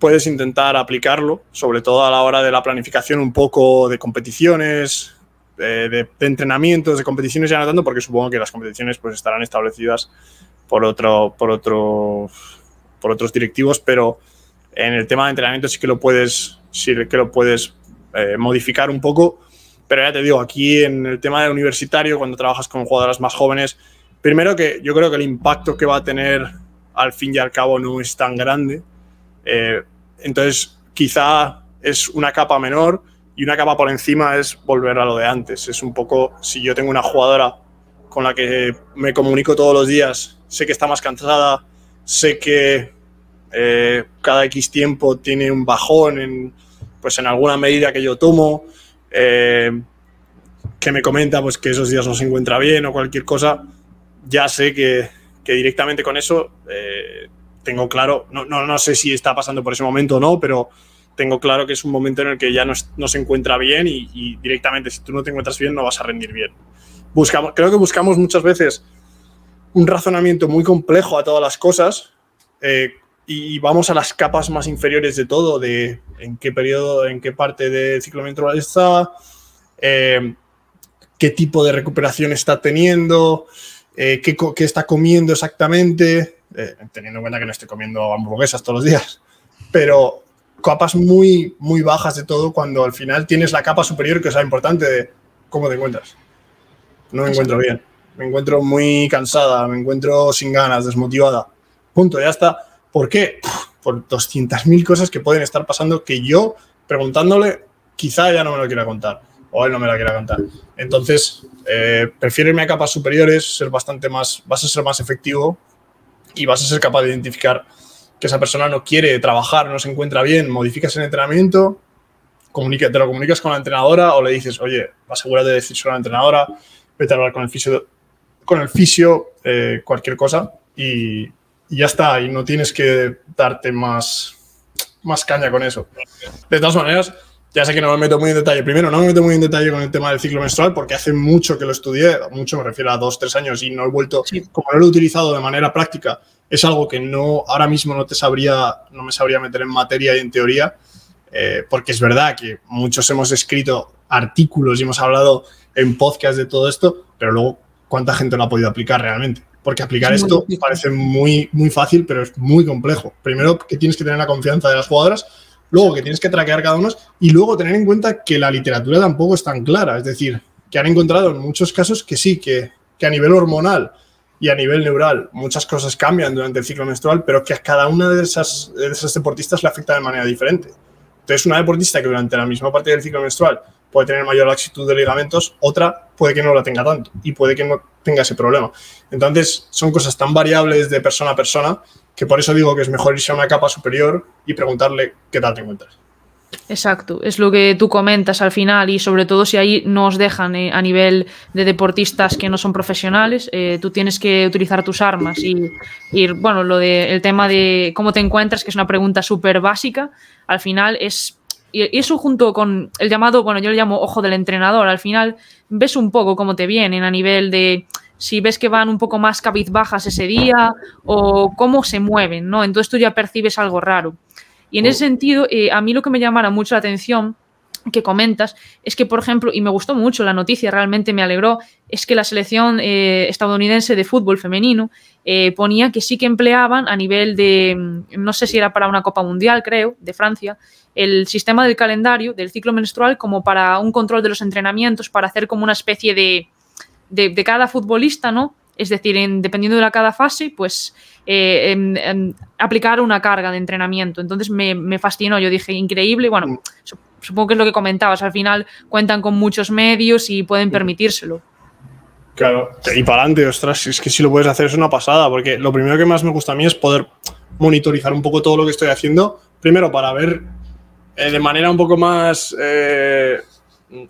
puedes intentar aplicarlo, sobre todo a la hora de la planificación un poco de competiciones, de, entrenamientos, de competiciones ya no porque supongo que las competiciones pues estarán establecidas por, otro, por, otro, por otros directivos, pero en el tema de entrenamiento sí que lo puedes, sí que lo puedes eh, modificar un poco. Pero ya te digo, aquí en el tema de universitario, cuando trabajas con jugadoras más jóvenes, primero que yo creo que el impacto que va a tener al fin y al cabo no es tan grande. Eh, entonces, quizá es una capa menor y una capa por encima es volver a lo de antes. Es un poco, si yo tengo una jugadora con la que me comunico todos los días, sé que está más cansada, sé que eh, cada X tiempo tiene un bajón en, pues en alguna medida que yo tomo, eh, que me comenta pues, que esos días no se encuentra bien o cualquier cosa, ya sé que, directamente con eso eh, tengo claro, no, no, no, sé si está pasando por ese momento o no, pero tengo claro que es un momento en el que ya no, no se encuentra bien y, directamente si tú no te encuentras bien no vas a rendir bien. Buscamos, creo que buscamos muchas veces un razonamiento muy complejo a todas las cosas eh, y vamos a las capas más inferiores de todo, de en qué periodo, en qué parte del ciclo menstrual está, eh, qué tipo de recuperación está teniendo, eh, qué, qué, está comiendo exactamente, eh, teniendo en cuenta que no estoy comiendo hamburguesas todos los días, pero capas muy, muy bajas de todo cuando al final tienes la capa superior que es la importante de cómo te encuentras. No me encuentro bien, me encuentro muy cansada, me encuentro sin ganas, desmotivada. Punto, ya está. ¿Por qué? Por 200.000 cosas que pueden estar pasando que yo, preguntándole, quizá ya no me lo quiera contar o él no me la quiera contar. Entonces, eh, prefiero irme a capas superiores, ser bastante más, vas a ser más efectivo y vas a ser capaz de identificar que esa persona no quiere trabajar, no se encuentra bien, modificas el entrenamiento, te lo comunicas con la entrenadora o le dices, oye, asegúrate de decir a la entrenadora, vete a hablar con el fisio, con el fisio eh, cualquier cosa y, ya está, y no tienes que darte más, más caña con eso. De todas maneras, ya sé que no me meto muy en detalle. Primero, no me meto muy en detalle con el tema del ciclo menstrual porque hace mucho que lo estudié, mucho me refiero a dos, tres años y no he vuelto, como no lo he utilizado de manera práctica, es algo que no, ahora mismo no te sabría, no me sabría meter en materia y en teoría, eh, porque es verdad que muchos hemos escrito artículos y hemos hablado en podcast de todo esto, pero luego, ¿cuánta gente lo ha podido aplicar realmente? Porque aplicar esto parece muy, muy fácil, pero es muy complejo. Primero, que tienes que tener la confianza de las jugadoras luego que tienes que traquear cada uno y luego tener en cuenta que la literatura tampoco es tan clara, es decir, que han encontrado en muchos casos que sí, que, que a nivel hormonal y a nivel neural muchas cosas cambian durante el ciclo menstrual, pero que a cada una de esas, de esas deportistas le afecta de manera diferente. Entonces, una deportista que durante la misma parte del ciclo menstrual puede tener mayor laxitud de ligamentos, otra puede que no la tenga tanto y puede que no tenga ese problema. Entonces, son cosas tan variables de persona a persona que por eso digo que es mejor irse a una capa superior y preguntarle qué tal te encuentras. Exacto, es lo que tú comentas al final y sobre todo si ahí nos dejan eh, a nivel de deportistas que no son profesionales, eh, tú tienes que utilizar tus armas y, bueno, lo de el tema de cómo te encuentras, que es una pregunta súper básica, al final es y eso junto con el llamado, bueno, yo le llamo ojo del entrenador, al final ves un poco cómo te vienen a nivel de si ves que van un poco más cabizbajas ese día o cómo se mueven, ¿no? Entonces tú ya percibes algo raro. Y en ese oh. sentido, eh, a mí lo que me llamara mucho la atención que comentas es que, por ejemplo, y me gustó mucho la noticia, realmente me alegró, es que la selección eh, estadounidense de fútbol femenino eh, ponía que sí que empleaban a nivel de, mm, no sé si era para una Copa Mundial, creo, de Francia, el sistema del calendario, del ciclo menstrual, como para un control de los entrenamientos, para hacer como una especie de, de, de cada futbolista, ¿no? Es decir, en, dependiendo de la cada fase, pues eh, aplicar una carga de entrenamiento. Entonces me, fascinó, yo dije, increíble. Bueno, mm. supongo que es lo que comentabas, al final cuentan con muchos medios y pueden mm. permitírselo. Claro, y para adelante, ostras, es que si lo puedes hacer es una pasada, porque lo primero que más me gusta a mí es poder monitorizar un poco todo lo que estoy haciendo, primero para ver eh, de manera un poco más eh,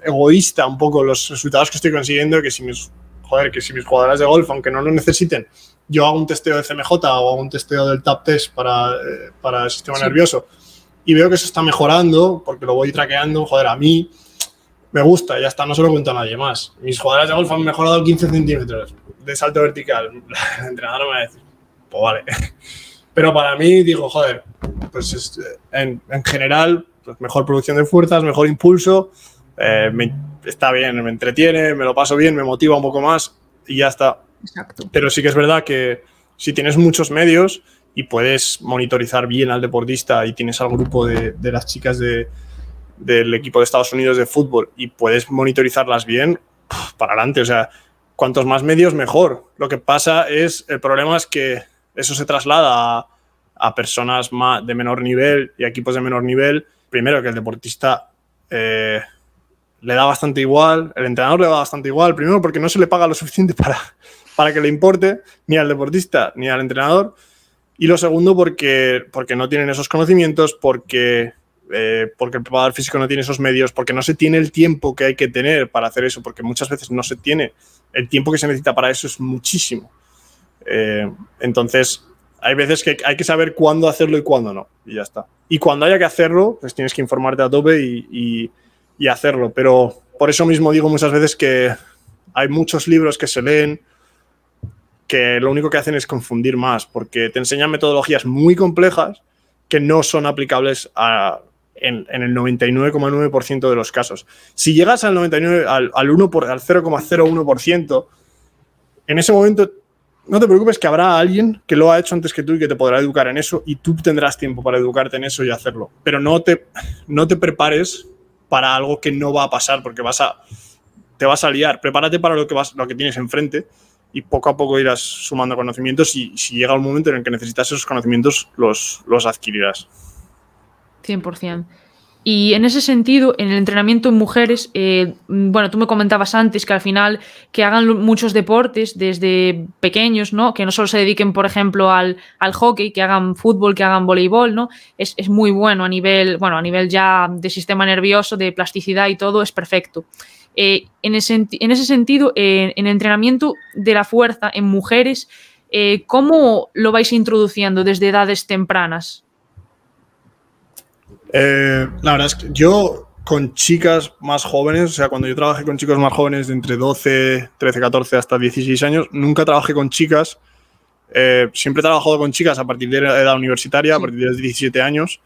egoísta un poco los resultados que estoy consiguiendo, que si mis joder, que si mis jugadoras de golf, aunque no lo necesiten, yo hago un testeo de CMJ o hago un testeo del TAP test para, eh, para el sistema nervioso y veo que se está mejorando porque lo voy traqueando, joder, a mí me gusta, ya está, no se lo cuento a nadie más. Mis jugadoras de golf han mejorado 15 centímetros de salto vertical. El entrenador me va a decir, pues vale. Pero para mí, digo, joder, pues en, en, general, pues mejor producción de fuerzas, mejor impulso, eh, me, está bien, me entretiene, me lo paso bien, me motiva un poco más y ya está. Exacto. Pero sí que es verdad que si tienes muchos medios y puedes monitorizar bien al deportista y tienes al grupo de, las chicas de, del equipo de Estados Unidos de fútbol y puedes monitorizarlas bien, para adelante. O sea, cuantos más medios, mejor. Lo que pasa es, el problema es que eso se traslada a, a personas más de menor nivel y equipos de menor nivel. Primero, que el deportista eh, le da bastante igual, el entrenador le da bastante igual, primero porque no se le paga lo suficiente para, para que le importe ni al deportista ni al entrenador, y lo segundo porque, porque no tienen esos conocimientos, porque, eh, porque el preparador físico no tiene esos medios, porque no se tiene el tiempo que hay que tener para hacer eso, porque muchas veces no se tiene, el tiempo que se necesita para eso es muchísimo. Eh, entonces, hay veces que hay que saber cuándo hacerlo y cuándo no, y ya está. Y cuando haya que hacerlo, pues tienes que informarte a tope y y hacerlo. Pero por eso mismo digo muchas veces que hay muchos libros que se leen que lo único que hacen es confundir más, porque te enseñan metodologías muy complejas que no son aplicables en, el 99,9% de los casos. Si llegas al 99, al, al 1 por, al 0,01%, en ese momento no te preocupes que habrá alguien que lo ha hecho antes que tú y que te podrá educar en eso y tú tendrás tiempo para educarte en eso y hacerlo. Pero no te, no te prepares para algo que no va a pasar, porque vas a, te vas a liar. Prepárate para lo que, vas, lo que tienes enfrente y poco a poco irás sumando conocimientos y si llega un momento en el que necesitas esos conocimientos, los, los adquirirás. 100%. Y en ese sentido, en el entrenamiento en mujeres, eh, bueno, tú me comentabas antes que al final que hagan muchos deportes desde pequeños, ¿no? Que no solo se dediquen, por ejemplo, al, hockey, que hagan fútbol, que hagan voleibol, ¿no? Es, muy bueno a nivel, bueno, a nivel ya de sistema nervioso, de plasticidad y todo, es perfecto. Eh, en, ese, en, ese, sentido, eh, en entrenamiento de la fuerza en mujeres, ¿cómo lo vais introduciendo desde edades tempranas? Eh, la verdad es que yo con chicas más jóvenes, o sea, cuando yo trabajé con chicos más jóvenes de entre 12, 13, 14 hasta 16 años, nunca trabajé con chicas. Eh, siempre he trabajado con chicas a partir de la edad universitaria, a partir de los 17 años.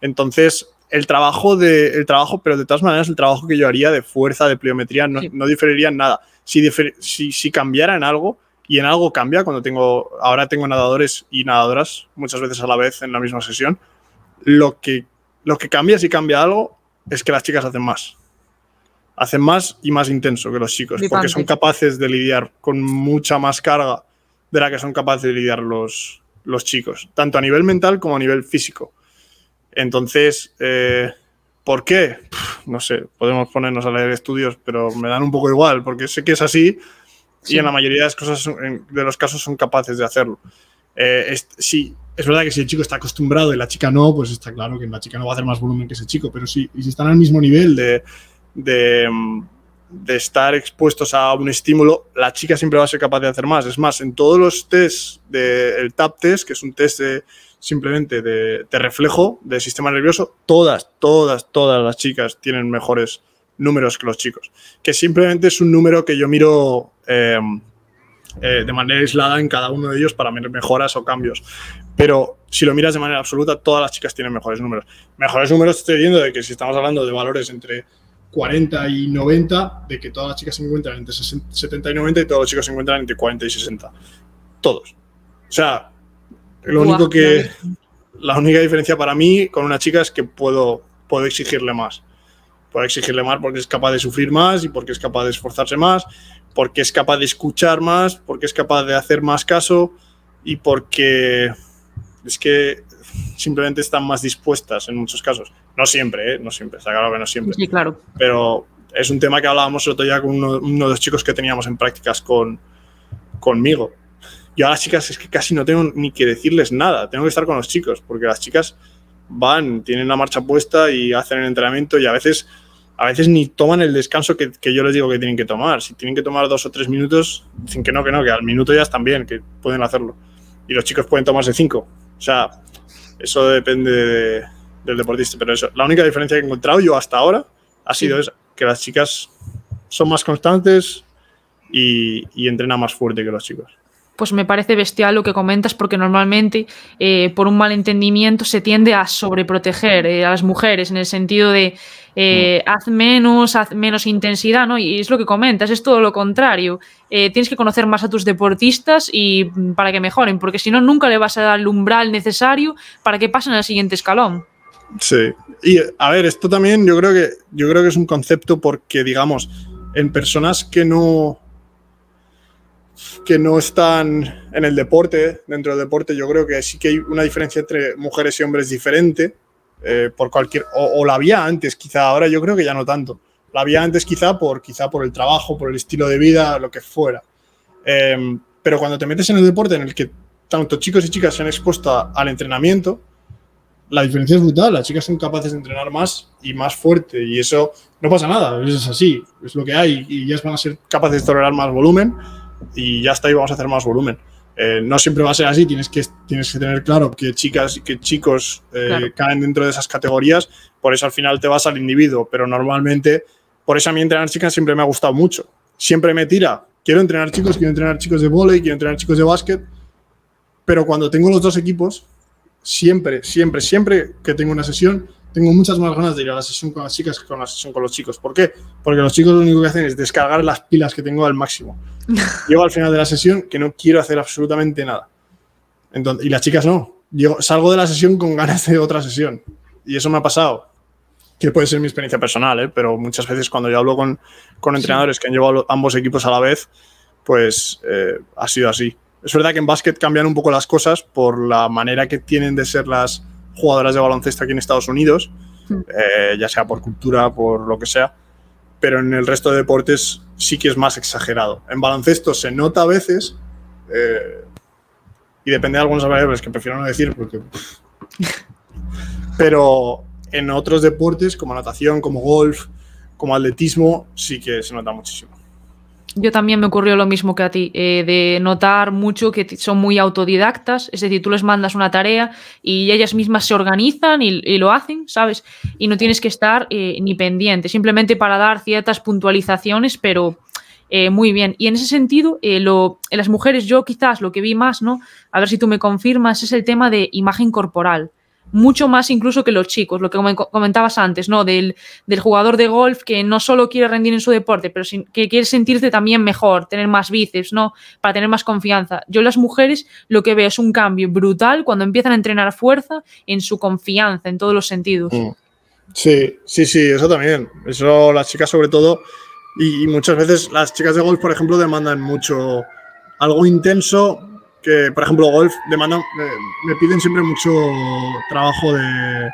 Entonces, el trabajo, de, el trabajo, pero de todas maneras, el trabajo que yo haría de fuerza, de pliometría, no, no diferiría en nada. Si, si, si, cambiara en algo, y en algo cambia, cuando tengo, ahora tengo nadadores y nadadoras muchas veces a la vez en la misma sesión, lo que lo que cambia si cambia algo es que las chicas hacen más. Hacen más y más intenso que los chicos, porque son capaces de lidiar con mucha más carga de la que son capaces de lidiar los, los chicos, tanto a nivel mental como a nivel físico. Entonces, eh, ¿por qué? no sé, podemos ponernos a leer estudios, pero me dan un poco igual, porque sé que es así y en la mayoría de, las cosas, de los casos son capaces de hacerlo. Eh, si es verdad que si el chico está acostumbrado y la chica no, pues está claro que la chica no va a hacer más volumen que ese chico, pero y si están al mismo nivel de, de, estar expuestos a un estímulo, la chica siempre va a ser capaz de hacer más. Es más, en todos los tests del TAP test, que es un test simplemente de, de, reflejo del sistema nervioso, todas, todas, todas las chicas tienen mejores números que los chicos. Que simplemente es un número que yo miro eh, eh, de manera aislada en cada uno de ellos para mejoras o cambios. Pero si lo miras de manera absoluta, todas las chicas tienen mejores números. Mejores números estoy viendo de que si estamos hablando de valores entre 40 y 90, de que todas las chicas se encuentran entre 70 y 90 y todos los chicos se encuentran entre 40 y 60. Todos. O sea, lo único que. La única diferencia para mí con una chica es que puedo, puedo exigirle más. Puedo exigirle más porque es capaz de sufrir más y porque es capaz de esforzarse más, porque es capaz de escuchar más, porque es capaz de hacer más caso y porque es que simplemente están más dispuestas en muchos casos. No siempre, ¿eh? no siempre, está claro que no siempre. Sí, claro. Pero es un tema que hablábamos el otro día con uno, uno de los chicos que teníamos en prácticas con, conmigo. Yo a las chicas es que casi no tengo ni que decirles nada, tengo que estar con los chicos, porque las chicas van, tienen la marcha puesta y hacen el entrenamiento y a veces, a veces ni toman el descanso que, que, yo les digo que tienen que tomar. Si tienen que tomar dos o tres minutos, dicen que no, que no, que al minuto ya están bien, que pueden hacerlo. Y los chicos pueden tomarse cinco. O sea, eso depende de, del deportista, pero eso, la única diferencia que he encontrado yo hasta ahora ha sido sí. esa, que las chicas son más constantes y, y entrenan más fuerte que los chicos pues me parece bestial lo que comentas porque normalmente eh, por un malentendimiento se tiende a sobreproteger eh, a las mujeres en el sentido de eh, haz menos, haz menos intensidad, ¿no? Y es lo que comentas, es todo lo contrario. Eh, tienes que conocer más a tus deportistas y para que mejoren, porque si no nunca le vas a dar el umbral necesario para que pasen al siguiente escalón. Sí, y a ver, esto también yo creo que yo creo que es un concepto porque digamos en personas que no que no están en el deporte, dentro del deporte, yo creo que sí que hay una diferencia entre mujeres y hombres diferente, eh, por cualquier, o, la había antes, quizá ahora yo creo que ya no tanto. La había antes quizá por, quizá por el trabajo, por el estilo de vida, lo que fuera. Eh, pero cuando te metes en el deporte en el que tanto chicos y chicas se han expuesto al entrenamiento, la diferencia es brutal. Las chicas son capaces de entrenar más y más fuerte y eso no pasa nada, es así, es lo que hay y ellas van a ser capaces de tolerar más volumen y ya está, y vamos a hacer más volumen. Eh, no siempre va a ser así, tienes que, tienes que tener claro que chicas y que chicos eh, claro. caen dentro de esas categorías, por eso al final te vas al individuo, pero normalmente, por eso a mí entrenar chicas siempre me ha gustado mucho. Siempre me tira, quiero entrenar chicos, quiero entrenar chicos de volei, quiero entrenar chicos de básquet, pero cuando tengo los dos equipos, siempre, siempre, siempre que tengo una sesión, tengo muchas más ganas de ir a la sesión con las chicas que con la sesión con los chicos. ¿Por qué? Porque los chicos lo único que hacen es descargar las pilas que tengo al máximo. Llego al final de la sesión que no quiero hacer absolutamente nada. Entonces, y las chicas no. Llego, salgo de la sesión con ganas de otra sesión. Y eso me ha pasado. Que puede ser mi experiencia personal, ¿eh? pero muchas veces cuando yo hablo con, con entrenadores sí. que han llevado ambos equipos a la vez, pues eh, ha sido así. Es verdad que en básquet cambian un poco las cosas por la manera que tienen de ser las, jugadoras de baloncesto aquí en Estados Unidos, eh, ya sea por cultura, por lo que sea, pero en el resto de deportes sí que es más exagerado. En baloncesto se nota a veces, eh, y depende de algunas variables que prefiero no decir, porque. pero en otros deportes, como natación, como golf, como atletismo, sí que se nota muchísimo. Yo también me ocurrió lo mismo que a ti, eh, de notar mucho que son muy autodidactas, es decir, tú les mandas una tarea y ellas mismas se organizan y, lo hacen, ¿sabes? Y no tienes que estar eh, ni pendiente, simplemente para dar ciertas puntualizaciones, pero eh, muy bien. Y en ese sentido, lo, en las mujeres yo quizás lo que vi más, ¿no? A ver si tú me confirmas, es el tema de imagen corporal mucho más incluso que los chicos, lo que comentabas antes, ¿no? Del, del, jugador de golf que no solo quiere rendir en su deporte, pero que quiere sentirse también mejor, tener más bíceps, ¿no? Para tener más confianza. Yo las mujeres lo que veo es un cambio brutal cuando empiezan a entrenar fuerza en su confianza, en todos los sentidos. Sí, sí, sí, eso también. Eso las chicas sobre todo, y muchas veces las chicas de golf, por ejemplo, demandan mucho algo intenso que, por ejemplo, golf me, me piden siempre mucho trabajo de,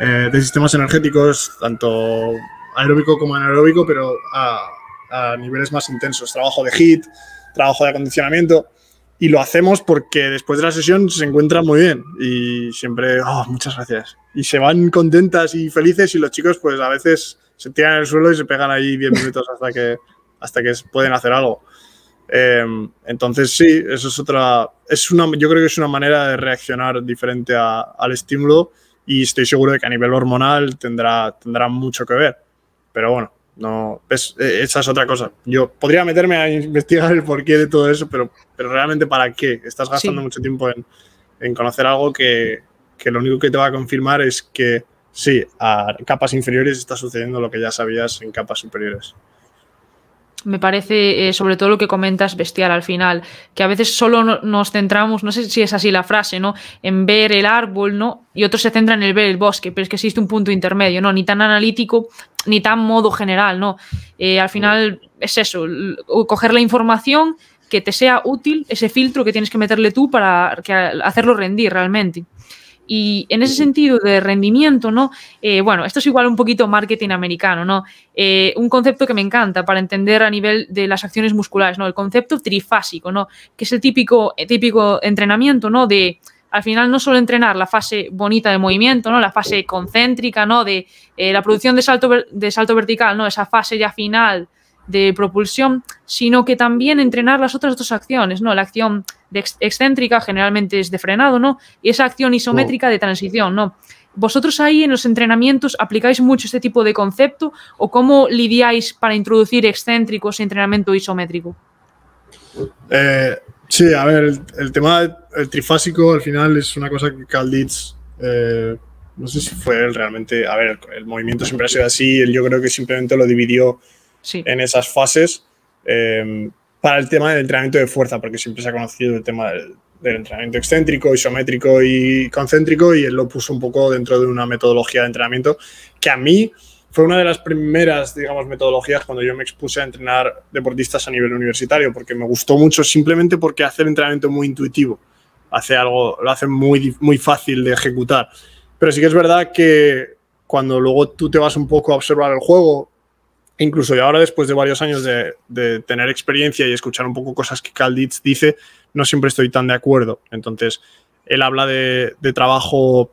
eh, de, sistemas energéticos, tanto aeróbico como anaeróbico, pero a, a, niveles más intensos. Trabajo de HIT, trabajo de acondicionamiento. y lo hacemos porque después de la sesión se encuentran muy bien y siempre, oh, muchas gracias. Y se van contentas y felices y los chicos pues a veces se tiran en el suelo y se pegan ahí 10 minutos hasta que, hasta que pueden hacer algo. Em, entonces sí, eso es otra, es una, yo creo que es una manera de reaccionar diferente al estímulo y estoy seguro de que a nivel hormonal tendrá, tendrá mucho que ver. Pero bueno, no, e, esa es otra cosa. Yo podría meterme a investigar el porqué de todo eso, pero, pero realmente ¿para qué? Estás gastando mucho tiempo en, en conocer algo que, que, lo único que te va a confirmar es que sí, a capas inferiores está sucediendo lo que ya sabías en capas superiores me parece, eh, sobre todo lo que comentas, bestial al final, que a veces solo nos centramos, no sé si es así la frase, ¿no? En ver el árbol, ¿no? Y otros se centran en ver el bosque, pero es que existe un punto intermedio, ¿no? Ni tan analítico, ni tan modo general, ¿no? Eh, al final es eso, coger la información que te sea útil, ese filtro que tienes que meterle tú para hacerlo rendir realmente. Y en ese sentido de rendimiento, ¿no? Eh, bueno, esto es igual un poquito marketing americano, ¿no? Eh, un concepto que me encanta para entender a nivel de las acciones musculares, ¿no? El concepto trifásico, ¿no? Que es el típico, típico entrenamiento, ¿no? De al final no solo entrenar la fase bonita de movimiento, ¿no? La fase concéntrica, ¿no? De eh, la producción de salto, de salto vertical, ¿no? Esa fase ya final de propulsión, sino que también entrenar las otras dos acciones, ¿no? La acción de excéntrica generalmente es de frenado, ¿no? Y esa acción isométrica de transición, ¿no? ¿Vosotros ahí en los entrenamientos aplicáis mucho este tipo de concepto o cómo lidiáis para introducir excéntricos en entrenamiento isométrico? Eh, sí, a ver, el, tema del trifásico al final es una cosa que Calditz, eh, no sé si fue él realmente, a ver, el, movimiento siempre ha sido así, yo creo que simplemente lo dividió en esas fases. Eh, para el tema del entrenamiento de fuerza, porque siempre se ha conocido el tema del, entrenamiento excéntrico, isométrico y concéntrico, y él lo puso un poco dentro de una metodología de entrenamiento que a mí fue una de las primeras, digamos, metodologías cuando yo me expuse a entrenar deportistas a nivel universitario, porque me gustó mucho simplemente porque hace el entrenamiento muy intuitivo, hace algo, lo hace muy, muy fácil de ejecutar. Pero sí que es verdad que cuando luego tú te vas un poco a observar el juego, incluso y ahora después de varios años de, tener experiencia y escuchar un poco cosas que Calditz dice, no siempre estoy tan de acuerdo. Entonces, él habla de, trabajo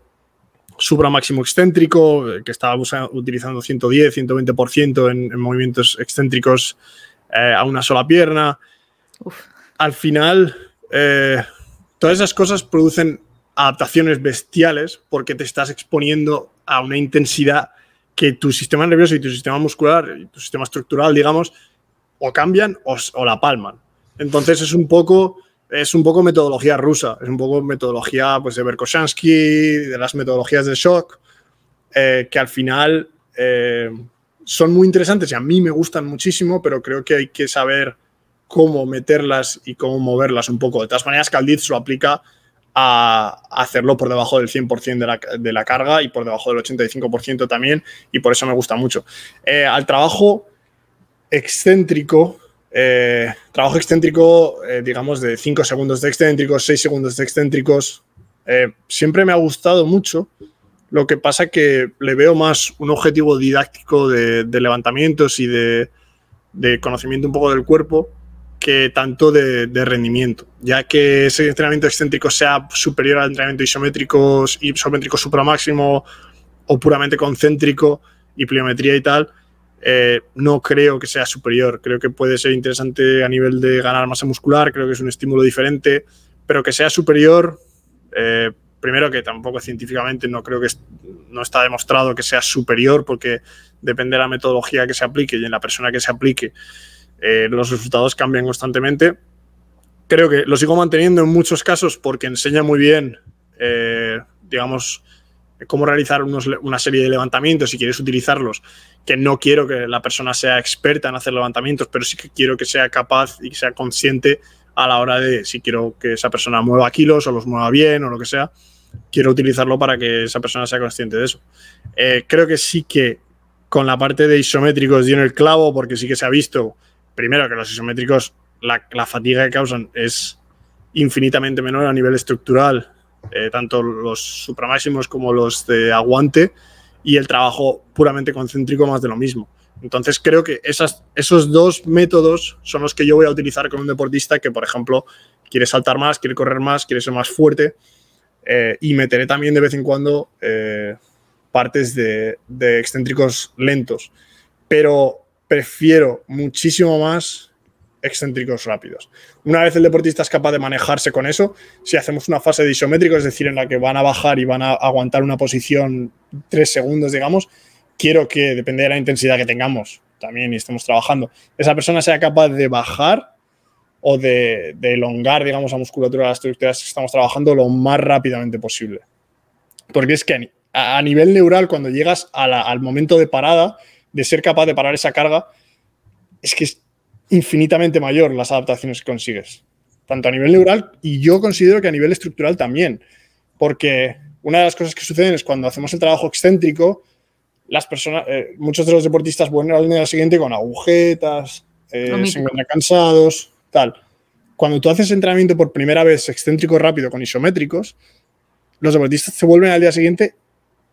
supra máximo excéntrico, que estaba utilizando 110, 120% en, en movimientos excéntricos eh, a una sola pierna. Al final, eh, todas esas cosas producen adaptaciones bestiales porque te estás exponiendo a una intensidad que tu sistema nervioso y tu sistema muscular y tu sistema estructural, digamos, o cambian o, la palman. Entonces es un poco es un poco metodología rusa, es un poco metodología pues, de Berkoshansky, de las metodologías de shock, eh, que al final eh, son muy interesantes y a mí me gustan muchísimo, pero creo que hay que saber cómo meterlas y cómo moverlas un poco. De todas maneras, Calditz lo aplica a hacerlo por debajo del 100% de la, de la, carga y por debajo del 85% también, y por eso me gusta mucho. Eh, al trabajo excéntrico, eh, trabajo excéntrico, eh, digamos, de 5 segundos de excéntricos, 6 segundos de excéntricos, siempre me ha gustado mucho. Lo que pasa que le veo más un objetivo didáctico de, levantamientos y de conocimiento un poco del cuerpo que tanto de, rendimiento, ya que ese entrenamiento excéntrico sea superior al entrenamiento isométrico, isométrico supramáximo o puramente concéntrico y pliometría y tal, eh, no creo que sea superior. Creo que puede ser interesante a nivel de ganar masa muscular, creo que es un estímulo diferente, pero que sea superior, eh, primero que tampoco científicamente no creo que no está demostrado que sea superior porque depende de la metodología que se aplique y en la persona que se aplique. Eh, los resultados cambian constantemente. Creo que lo sigo manteniendo en muchos casos porque enseña muy bien, eh, digamos, cómo realizar una serie de levantamientos si quieres utilizarlos, que no quiero que la persona sea experta en hacer levantamientos, pero sí que quiero que sea capaz y sea consciente a la hora de si quiero que esa persona mueva kilos o los mueva bien o lo que sea, quiero utilizarlo para que esa persona sea consciente de eso. Eh, creo que sí que con la parte de isométricos dio en el clavo porque sí que se ha visto primero que los isométricos, la, fatiga que causan es infinitamente menor a nivel estructural, eh, tanto los supramáximos como los de aguante, y el trabajo puramente concéntrico más de lo mismo. Entonces creo que esas, esos dos métodos son los que yo voy a utilizar con un deportista que, por ejemplo, quiere saltar más, quiere correr más, quiere ser más fuerte. Eh, y meteré también de vez en cuando eh, partes de, de excéntricos lentos. Pero prefiero muchísimo más excéntricos rápidos. Una vez el deportista es capaz de manejarse con eso, si hacemos una fase de isométrico, es decir, en la que van a bajar y van a aguantar una posición tres segundos, digamos, quiero que, depende de la intensidad que tengamos también y estemos trabajando, esa persona sea capaz de bajar o de, elongar, digamos, la musculatura de las estructuras que estamos trabajando lo más rápidamente posible. Porque es que a, nivel neural, cuando llegas al momento de parada, de ser capaz de parar esa carga, es que es infinitamente mayor las adaptaciones que consigues, tanto a nivel neural y yo considero que a nivel estructural también, porque una de las cosas que suceden es cuando hacemos el trabajo excéntrico, las personas, eh, muchos de los deportistas vuelven al día siguiente con agujetas, eh, se encuentran cansados, tal. Cuando tú haces entrenamiento por primera vez excéntrico rápido con isométricos, los deportistas se vuelven al día siguiente,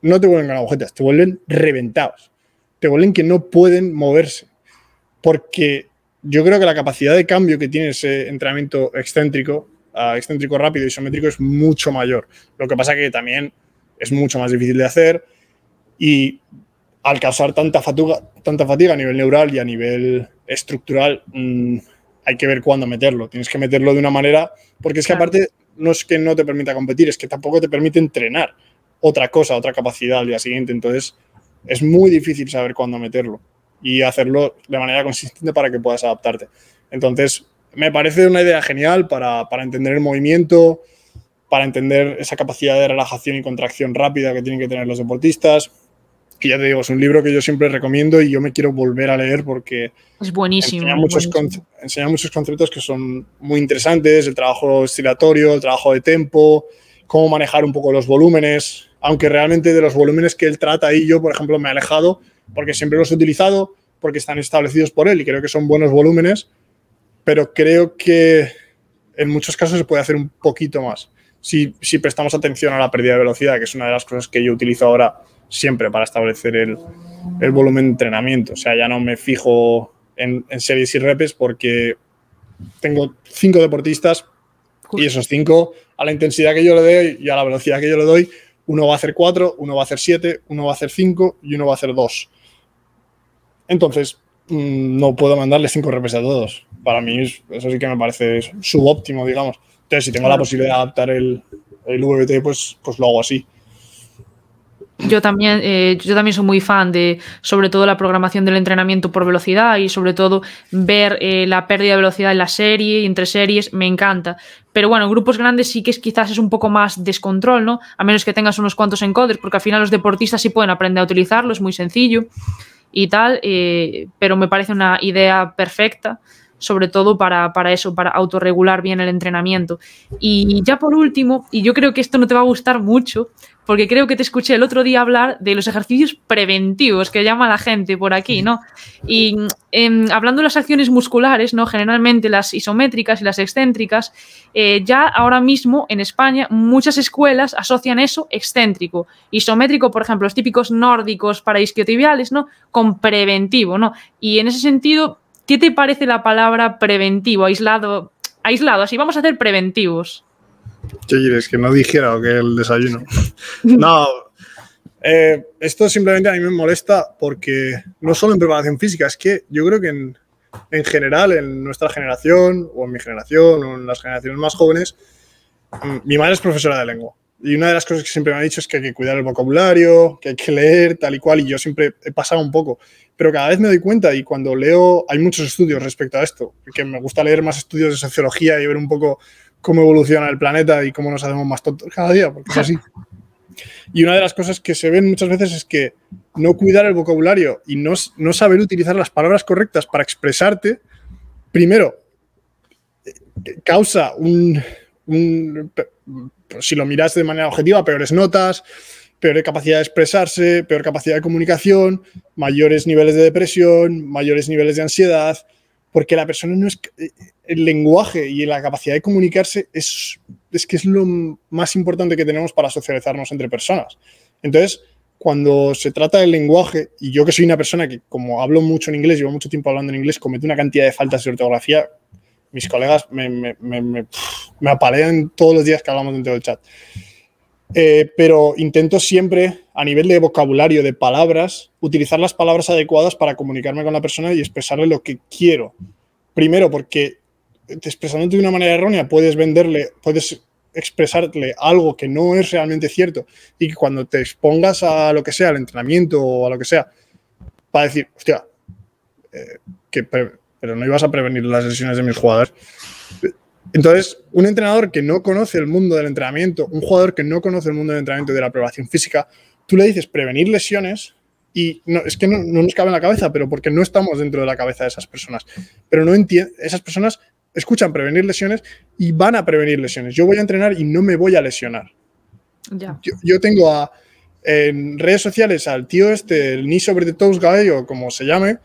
no te vuelven con agujetas, te vuelven reventados, te vuelven que no pueden moverse, porque yo creo que la capacidad de cambio que tiene ese entrenamiento excéntrico, uh, excéntrico rápido, isométrico, es mucho mayor. Lo que pasa que también es mucho más difícil de hacer y al causar tanta fatiga, tanta fatiga a nivel neural y a nivel estructural, mmm, hay que ver cuándo meterlo. Tienes que meterlo de una manera, porque es que aparte no es que no te permita competir, es que tampoco te permite entrenar otra cosa, otra capacidad al día siguiente. Entonces, es muy difícil saber cuándo meterlo y hacerlo de manera consistente para que puedas adaptarte. Entonces, me parece una idea genial para, para, entender el movimiento, para entender esa capacidad de relajación y contracción rápida que tienen que tener los deportistas. Que ya te digo, es un libro que yo siempre recomiendo y yo me quiero volver a leer porque es buenísimo. Enseña muchos, buenísimo. enseña muchos conceptos que son muy interesantes, el trabajo oscilatorio, el trabajo de tempo, cómo manejar un poco los volúmenes, aunque realmente de los volúmenes que él trata ahí yo, por ejemplo, me he alejado porque siempre los he utilizado, porque están establecidos por él y creo que son buenos volúmenes, pero creo que en muchos casos se puede hacer un poquito más. Si, si prestamos atención a la pérdida de velocidad, que es una de las cosas que yo utilizo ahora siempre para establecer el, el volumen de entrenamiento. O sea, ya no me fijo en, en series y repes porque tengo cinco deportistas y esos cinco, a la intensidad que yo le doy y a la velocidad que yo le doy, uno va a hacer cuatro, uno va a hacer siete, uno va a hacer cinco y uno va a hacer dos. Entonces, mm, no puedo mandarle cinco repes a todos. Para mí, eso sí que me parece subóptimo, digamos. Entonces, si tengo la posibilidad de adaptar el, el VBT, pues, pues lo hago así. Yo también, eh, yo también soy muy fan de, sobre todo, la programación del entrenamiento por velocidad y, sobre todo, ver eh, la pérdida de velocidad en la serie y entre series, me encanta. Pero bueno, grupos grandes sí que es, quizás es un poco más descontrol, ¿no? A menos que tengas unos cuantos encoders, porque al final los deportistas sí pueden aprender a utilizarlo, es muy sencillo y tal, eh, pero me parece una idea perfecta sobre todo para, para, eso, para autorregular bien el entrenamiento. Y ya por último, y yo creo que esto no te va a gustar mucho, porque creo que te escuché el otro día hablar de los ejercicios preventivos que llama la gente por aquí, ¿no? Y eh, hablando de las acciones musculares, ¿no? Generalmente las isométricas y las excéntricas, eh, ya ahora mismo en España muchas escuelas asocian eso excéntrico. Isométrico, por ejemplo, los típicos nórdicos para isquiotibiales, ¿no? Con preventivo, ¿no? Y en ese sentido, ¿qué te parece la palabra preventivo, aislado? Aislado, así vamos a hacer preventivos. ¿Qué quieres? Que no dijera o que el desayuno. no, eh, esto simplemente a mí me molesta porque no solo en preparación física, es que yo creo que en, en, general, en nuestra generación, o en mi generación, o en las generaciones más jóvenes, mm, mi madre es profesora de lengua. Y una de las cosas que siempre me ha dicho es que hay que cuidar el vocabulario, que hay que leer, tal y cual, y yo siempre he pasado un poco. Pero cada vez me doy cuenta y cuando leo, hay muchos estudios respecto a esto, que me gusta leer más estudios de sociología y ver un poco cómo evoluciona el planeta y cómo nos hacemos más tontos cada día, porque es así. Y una de las cosas que se ven muchas veces es que no cuidar el vocabulario y no, no saber utilizar las palabras correctas para expresarte, primero, causa un, un, si lo miras de manera objetiva, peores notas, peor capacidad de expresarse, peor capacidad de comunicación, mayores niveles de depresión, mayores niveles de ansiedad, porque la persona no es el lenguaje y la capacidad de comunicarse es, es que es lo más importante que tenemos para socializarnos entre personas. Entonces, cuando se trata del lenguaje, y yo que soy una persona que como hablo mucho en inglés, llevo mucho tiempo hablando en inglés, comete una cantidad de faltas de ortografía, mis colegas me, me, me, me apalean todos los días que hablamos dentro del chat. Eh, pero intento siempre, a nivel de vocabulario, de palabras, utilizar las palabras adecuadas para comunicarme con la persona y expresarle lo que quiero. Primero, porque expresándote de una manera errónea puedes venderle, puedes expresarle algo que no es realmente cierto y que cuando te expongas a lo que sea, al entrenamiento o a lo que sea, para decir, hostia, eh, que pero no ibas a prevenir las lesiones de mis jugadores. Entonces, un entrenador que no conoce el mundo del entrenamiento, un jugador que no conoce el mundo del entrenamiento y de la aprobación física, tú le dices prevenir lesiones y no, es que no, nos cabe en la cabeza, pero porque no estamos dentro de la cabeza de esas personas. Pero no esas personas escuchan prevenir lesiones y van a prevenir lesiones. Yo voy a entrenar y no me voy a lesionar. Yo, tengo a, en redes sociales al tío este, el knee sobre the toes guy o como se llame,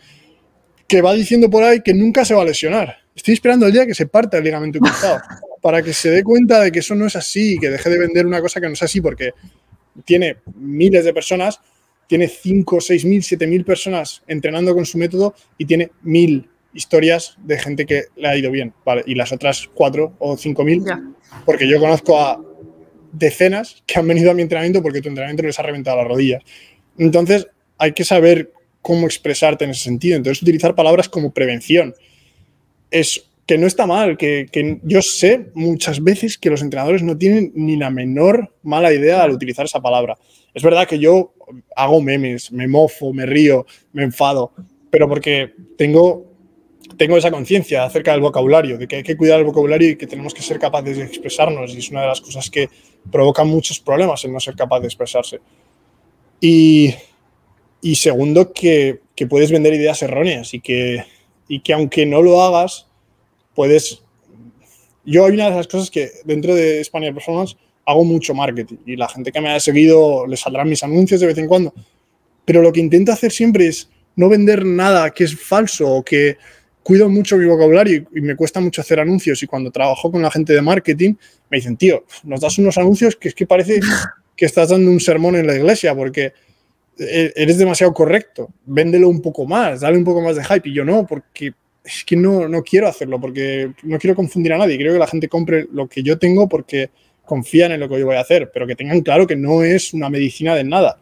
que va diciendo por ahí que nunca se va a lesionar. Estoy esperando el día que se parta el ligamento cruzado para que se dé cuenta de que eso no es así, que deje de vender una cosa que no es así, porque tiene miles de personas, tiene 5, 6 mil, 7 mil personas entrenando con su método y tiene mil historias de gente que le ha ido bien, ¿vale? Y las otras 4 o 5 mil, porque yo conozco a decenas que han venido a mi entrenamiento porque tu entrenamiento les ha reventado las rodillas. Entonces, hay que saber cómo expresarte en ese sentido. Entonces, utilizar palabras como prevención. Es que no está mal, que, yo sé muchas veces que los entrenadores no tienen ni la menor mala idea al utilizar esa palabra. Es verdad que yo hago memes, me mofo, me río, me enfado, pero porque tengo, tengo esa conciencia acerca del vocabulario, de que hay que cuidar el vocabulario y que tenemos que ser capaces de expresarnos, y es una de las cosas que provoca muchos problemas el no ser capaz de expresarse. Y y segundo, que, puedes vender ideas erróneas y que, y que aunque no lo hagas, puedes... Yo hay una de las cosas que dentro de España Performance hago mucho marketing y la gente que me ha seguido le saldrán mis anuncios de vez en cuando. Pero lo que intento hacer siempre es no vender nada que es falso o que cuido mucho mi vocabulario y me cuesta mucho hacer anuncios. Y cuando trabajo con la gente de marketing, me dicen, tío, nos das unos anuncios que es que parece que estás dando un sermón en la iglesia porque e-, eres demasiado correcto, véndelo un poco más, dale un poco más de hype. Y yo no, porque es que no, no quiero hacerlo, porque no quiero confundir a nadie. Creo que la gente compre lo que yo tengo porque confían en lo que yo voy a hacer, pero que tengan claro que no es una medicina de nada.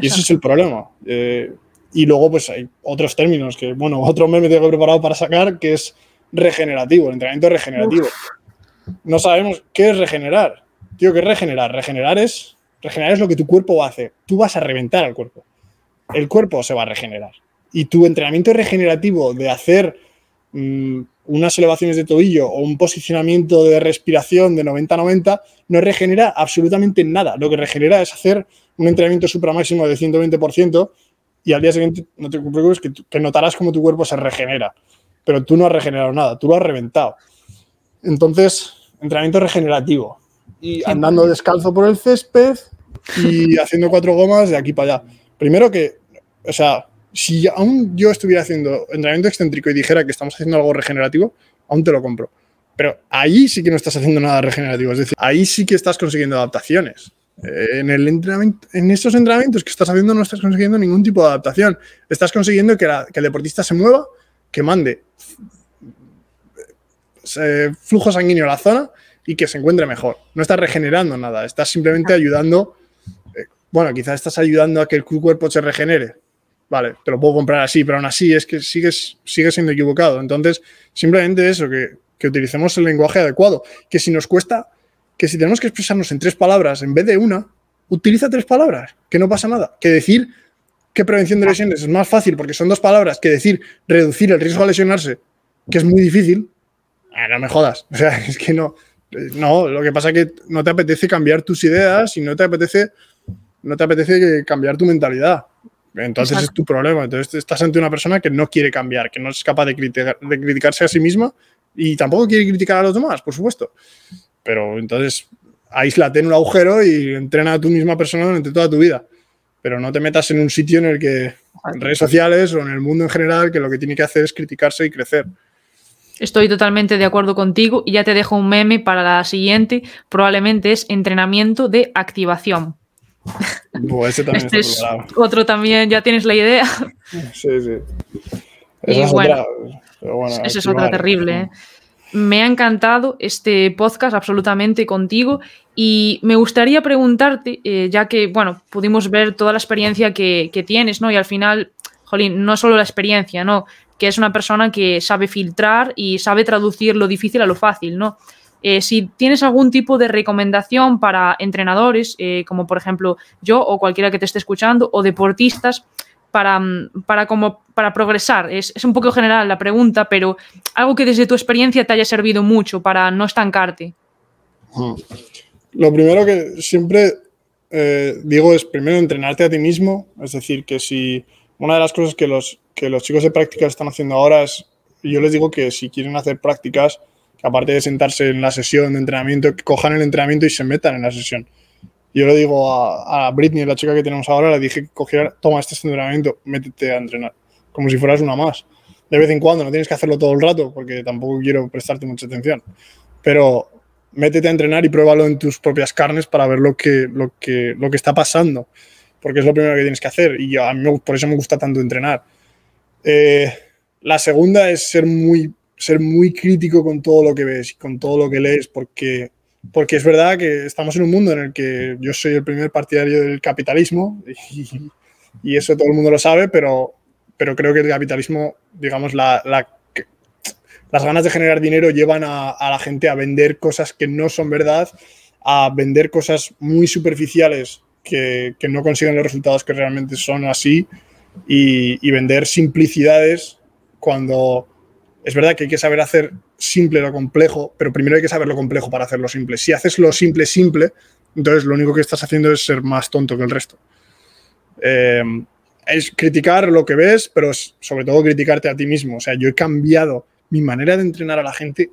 Y ese es el problema. Eh, y luego, pues hay otros términos que, bueno, otro meme tengo preparado para sacar que es regenerativo, el entrenamiento regenerativo. No sabemos qué es regenerar. Tío, ¿qué es regenerar? Regenerar es Regenerar es lo que tu cuerpo hacer. Tú vas a reventar al cuerpo. El cuerpo se va a regenerar. Y tu entrenamiento regenerativo de hacer mm, unas elevaciones de tobillo o un posicionamiento de respiración de 90-90 no regenera absolutamente nada. Lo que regenera es hacer un entrenamiento máximo de 120% y al día siguiente no te preocupes que, que notarás cómo tu cuerpo se regenera. Pero tú no has regenerado nada, tú lo has reventado. Entonces, entrenamiento regenerativo y andando descalzo por el césped y haciendo cuatro gomas de aquí para allá. Primero que, o sea, si aún yo estuviera haciendo entrenamiento excéntrico y dijera que estamos haciendo algo regenerativo, aún te lo compro. Pero ahí sí que no estás haciendo nada regenerativo, es decir, ahí sí que estás consiguiendo adaptaciones. Eh, en, el entrenamiento, en estos entrenamientos que estás haciendo no estás consiguiendo ningún tipo de adaptación. Estás consiguiendo que, que el deportista se mueva, que mande eh, flujo sanguíneo a la zona y que se encuentre mejor. No estás regenerando nada, estás simplemente ayudando, eh, bueno, quizás estás ayudando a que el cuerpo se regenere. Vale, te lo puedo comprar así, pero aún así es que sigues, sigues siendo equivocado. Entonces, simplemente eso, que, que utilicemos el lenguaje adecuado. Que si nos cuesta, que si tenemos que expresarnos en tres palabras en vez de una, utiliza tres palabras, que no pasa nada. Que decir que prevención de lesiones es más fácil porque son dos palabras que decir reducir el riesgo a lesionarse, que es muy difícil. Ah, no me jodas. O sea, es que no. No, lo que pasa es que no te apetece cambiar tus ideas y no te apetece, no te apetece cambiar tu mentalidad. Entonces es tu problema. Entonces estás ante una persona que no quiere cambiar, que no es capaz de, de criticarse a sí misma y tampoco quiere criticar a los demás, por supuesto. Pero entonces aíslate en un agujero y entrena a tu misma persona durante toda tu vida. Pero no te metas en un sitio en el que, en redes sociales o en el mundo en general, que lo que tiene que hacer es criticarse y crecer. Estoy totalmente de acuerdo contigo y ya te dejo un meme para la siguiente. Probablemente es entrenamiento de activación. Ese también este es otro también, ya tienes la idea. Sí, sí. Esa es bueno, otra, es otra terrible. ¿eh? me ha encantado este podcast absolutamente contigo y me gustaría preguntarte, eh, ya que, bueno, pudimos ver toda la experiencia que, que, tienes, ¿no? Y al final, jolín, no solo la experiencia, ¿no? Que es una persona que sabe filtrar y sabe traducir lo difícil a lo fácil, ¿no? Eh, si tienes algún tipo de recomendación para entrenadores, eh, como por ejemplo yo o cualquiera que te esté escuchando, o deportistas, para, mm, para, como, para progresar. Es, es, un poco general la pregunta, pero algo que desde tu experiencia te haya servido mucho para no estancarte. Lo primero que siempre eh, digo es primero entrenarte a ti mismo, es decir, que si una de las cosas que los, que los chicos de prácticas están haciendo ahora es, yo les digo que si quieren hacer prácticas, que aparte de sentarse en la sesión de entrenamiento, que cojan el entrenamiento y se metan en la sesión. Yo le digo a, a Britney, la chica que tenemos ahora, le dije que cogiera, toma este entrenamiento, métete a entrenar, como si fueras una más. De vez en cuando, no tienes que hacerlo todo el rato, porque tampoco quiero prestarte mucha atención. Pero métete a entrenar y pruébalo en tus propias carnes para ver lo que, lo que, lo que está pasando, porque es lo primero que tienes que hacer. Y a mí por eso me gusta tanto entrenar. Eh, la segunda es ser muy ser muy crítico con todo lo que ves y con todo lo que lees, porque, porque es verdad que estamos en un mundo en el que yo soy el primer partidario del capitalismo y, y eso todo el mundo lo sabe, pero, pero creo que el capitalismo, digamos, la, la, las ganas de generar dinero llevan a, a, la gente a vender cosas que no son verdad, a vender cosas muy superficiales que, que no consiguen los resultados que realmente son así y, y vender simplicidades cuando es verdad que hay que saber hacer simple lo complejo, pero primero hay que saber lo complejo para hacerlo simple. Si haces lo simple simple, entonces lo único que estás haciendo es ser más tonto que el resto. Eh, es criticar lo que ves, pero sobre todo criticarte a ti mismo. O sea, yo he cambiado mi manera de entrenar a la gente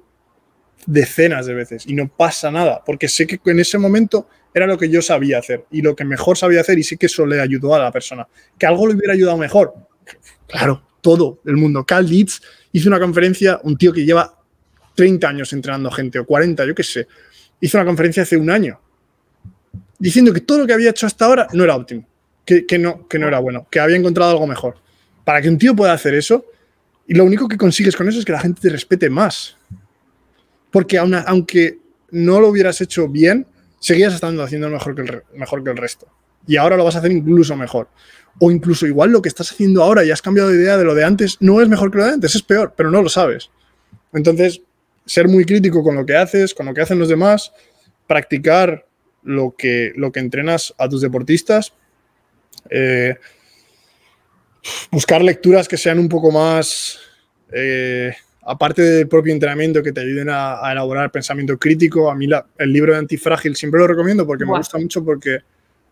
decenas de veces y no pasa nada, porque sé que en ese momento era lo que yo sabía hacer y lo que mejor sabía hacer y sé que eso le ayudó a la persona. Que algo le hubiera ayudado mejor, claro, todo el mundo. Cal hizo una conferencia, un tío que lleva 30 años entrenando gente, o 40, yo qué sé, hizo una conferencia hace un año, diciendo que todo lo que había hecho hasta ahora no era óptimo, que, que, no, que no era bueno, que había encontrado algo mejor. Para que un tío pueda hacer eso, y lo único que consigues con eso es que la gente te respete más. Porque aunque no lo hubieras hecho bien, seguías estando haciendo mejor que, el, mejor que el resto. Y ahora lo vas a hacer incluso mejor o incluso igual lo que estás haciendo ahora y has cambiado de idea de lo de antes, no es mejor que lo de antes, es peor, pero no lo sabes. Entonces, ser muy crítico con lo que haces, con lo que hacen los demás, practicar lo que, lo que entrenas a tus deportistas, eh, buscar lecturas que sean un poco más, eh, aparte del propio entrenamiento, que te ayuden a, a elaborar pensamiento crítico. A mí la, el libro de Antifrágil siempre lo recomiendo porque me gusta mucho porque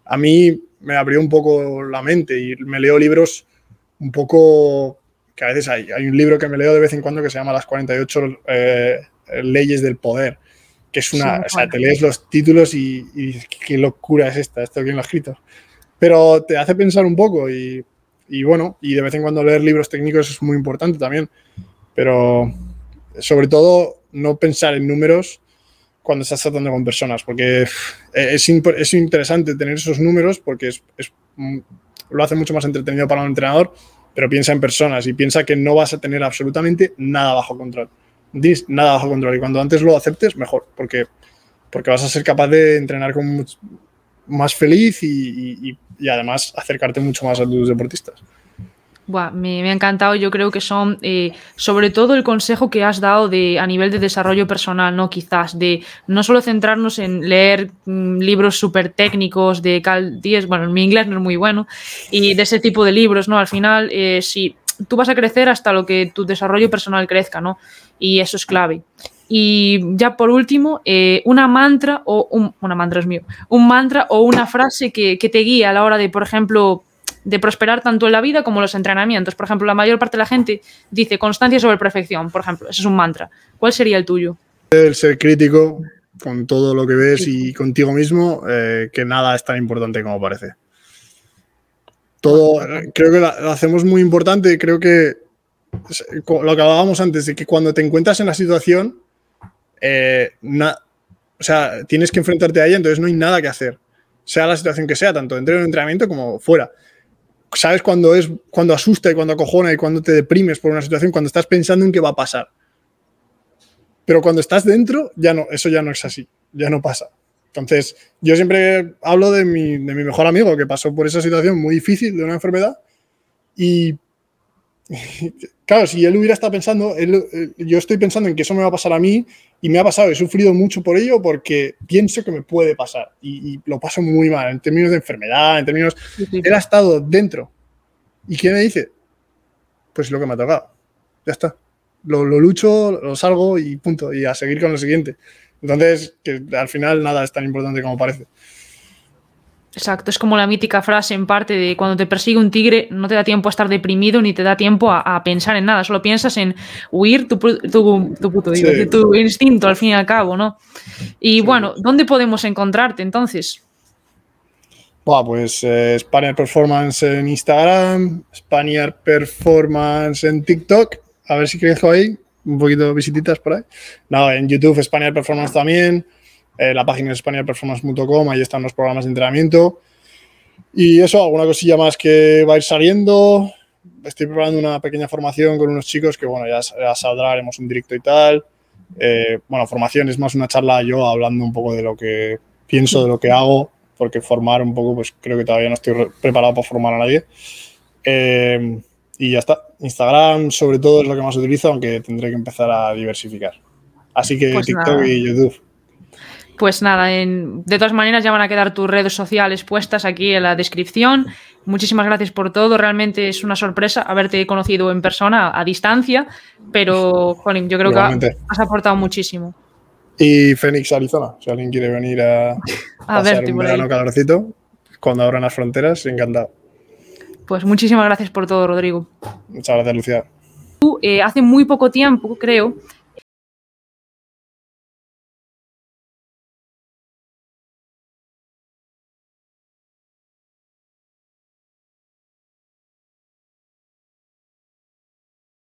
a mí me abrió un poco la mente y me leo libros un poco que a veces hay. Hay un libro que me leo de vez en cuando que se llama Las 48 eh, leyes del poder, que es una, sí, o sea, te lees los títulos y, y, qué locura es esta, esto quién lo ha escrito. Pero te hace pensar un poco y, y bueno, y de vez en cuando leer libros técnicos es muy importante también, pero sobre todo no pensar en números cuando estás tratando con personas, porque es, es interesante tener esos números porque es, es, mm, lo hace mucho más entretenido para un entrenador, pero piensa en personas y piensa que no vas a tener absolutamente nada bajo control. Tienes nada bajo control y cuando antes lo aceptes, mejor, porque, porque vas a ser capaz de entrenar con mucho, más feliz y, y, y además acercarte mucho más a tus deportistas. Me, ha encantado. Yo creo que son, eh, sobre todo, el consejo que has dado de, a nivel de desarrollo personal, ¿no? Quizás, de no solo centrarnos en leer mm, libros súper técnicos de Cal 10, bueno, mi inglés no es muy bueno, y de ese tipo de libros, ¿no? Al final, eh, sí, tú vas a crecer hasta lo que tu desarrollo personal crezca, ¿no? Y eso es clave. Y ya por último, eh, una mantra o un, una mantra es mío, un mantra o una frase que, que te guía a la hora de, por ejemplo, de prosperar tanto en la vida como en los entrenamientos. Por ejemplo, la mayor parte de la gente dice constancia sobre perfección, por ejemplo, ese es un mantra. ¿Cuál sería el tuyo? El ser crítico con todo lo que ves y contigo mismo, eh, que nada es tan importante como parece. Todo, creo que lo hacemos muy importante, creo que lo que hablábamos antes, de que cuando te encuentras en la situación, eh, na, o sea, tienes que enfrentarte a ella, entonces no hay nada que hacer, sea la situación que sea, tanto dentro del entrenamiento como fuera sabes cuando es cuando asusta y cuando acojona y cuando te deprimes por una situación, cuando estás pensando en qué va a pasar. Pero cuando estás dentro, ya no, eso ya no es así, ya no pasa. Entonces, yo siempre hablo de mi, de mi mejor amigo que pasó por esa situación muy difícil de una enfermedad y claro, si él hubiera estado pensando, yo estoy pensando en que eso me va a pasar a mí y me ha pasado, he sufrido mucho por ello porque pienso que me puede pasar y, lo paso muy mal en términos de enfermedad, en términos... Él ha estado dentro. ¿Y qué me dice? Pues lo que me ha tocado. Ya está. Lo, lo lucho, lo salgo y punto. Y a seguir con lo siguiente. Entonces, que al final nada es tan importante como parece. Exacto, es como la mítica frase en parte de cuando te persigue un tigre no te da tiempo a estar deprimido ni te da tiempo a, pensar en nada, solo piensas en huir tu, tu, instinto al fin y al cabo, ¿no? Y bueno, ¿dónde podemos encontrarte entonces? Buah, pues eh, Spaniard Performance en Instagram, Spaniard Performance en TikTok, a ver si crezco ahí, un poquito de visititas por ahí. No, en YouTube Spaniard Performance también. Eh, la página es spaniardperformance.com, ahí están los programas de entrenamiento. Y eso, alguna cosilla más que va a ir saliendo. Estoy preparando una pequeña formación con unos chicos que, bueno, ya, saldrá, haremos un directo y tal. Eh, bueno, formación es más una charla yo hablando un poco de lo que pienso, de lo que hago, porque formar un poco, pues creo que todavía no estoy preparado para formar a nadie. Eh, y ya está. Instagram, sobre todo, es lo que más utilizo, aunque tendré que empezar a diversificar. Así que pues TikTok y YouTube. Pues nada, de todas maneras ya van a quedar tus redes sociales puestas aquí en la descripción. Muchísimas gracias por todo. Realmente es una sorpresa haberte conocido en persona a, distancia, pero Colin, yo creo que has aportado muchísimo. Y Phoenix, Arizona, si alguien quiere venir a, a pasar verte un verano calorcito, cuando abran las fronteras, encantado. Pues muchísimas gracias por todo, Rodrigo. Muchas gracias, Lucía. Tú, eh, hace muy poco tiempo, creo,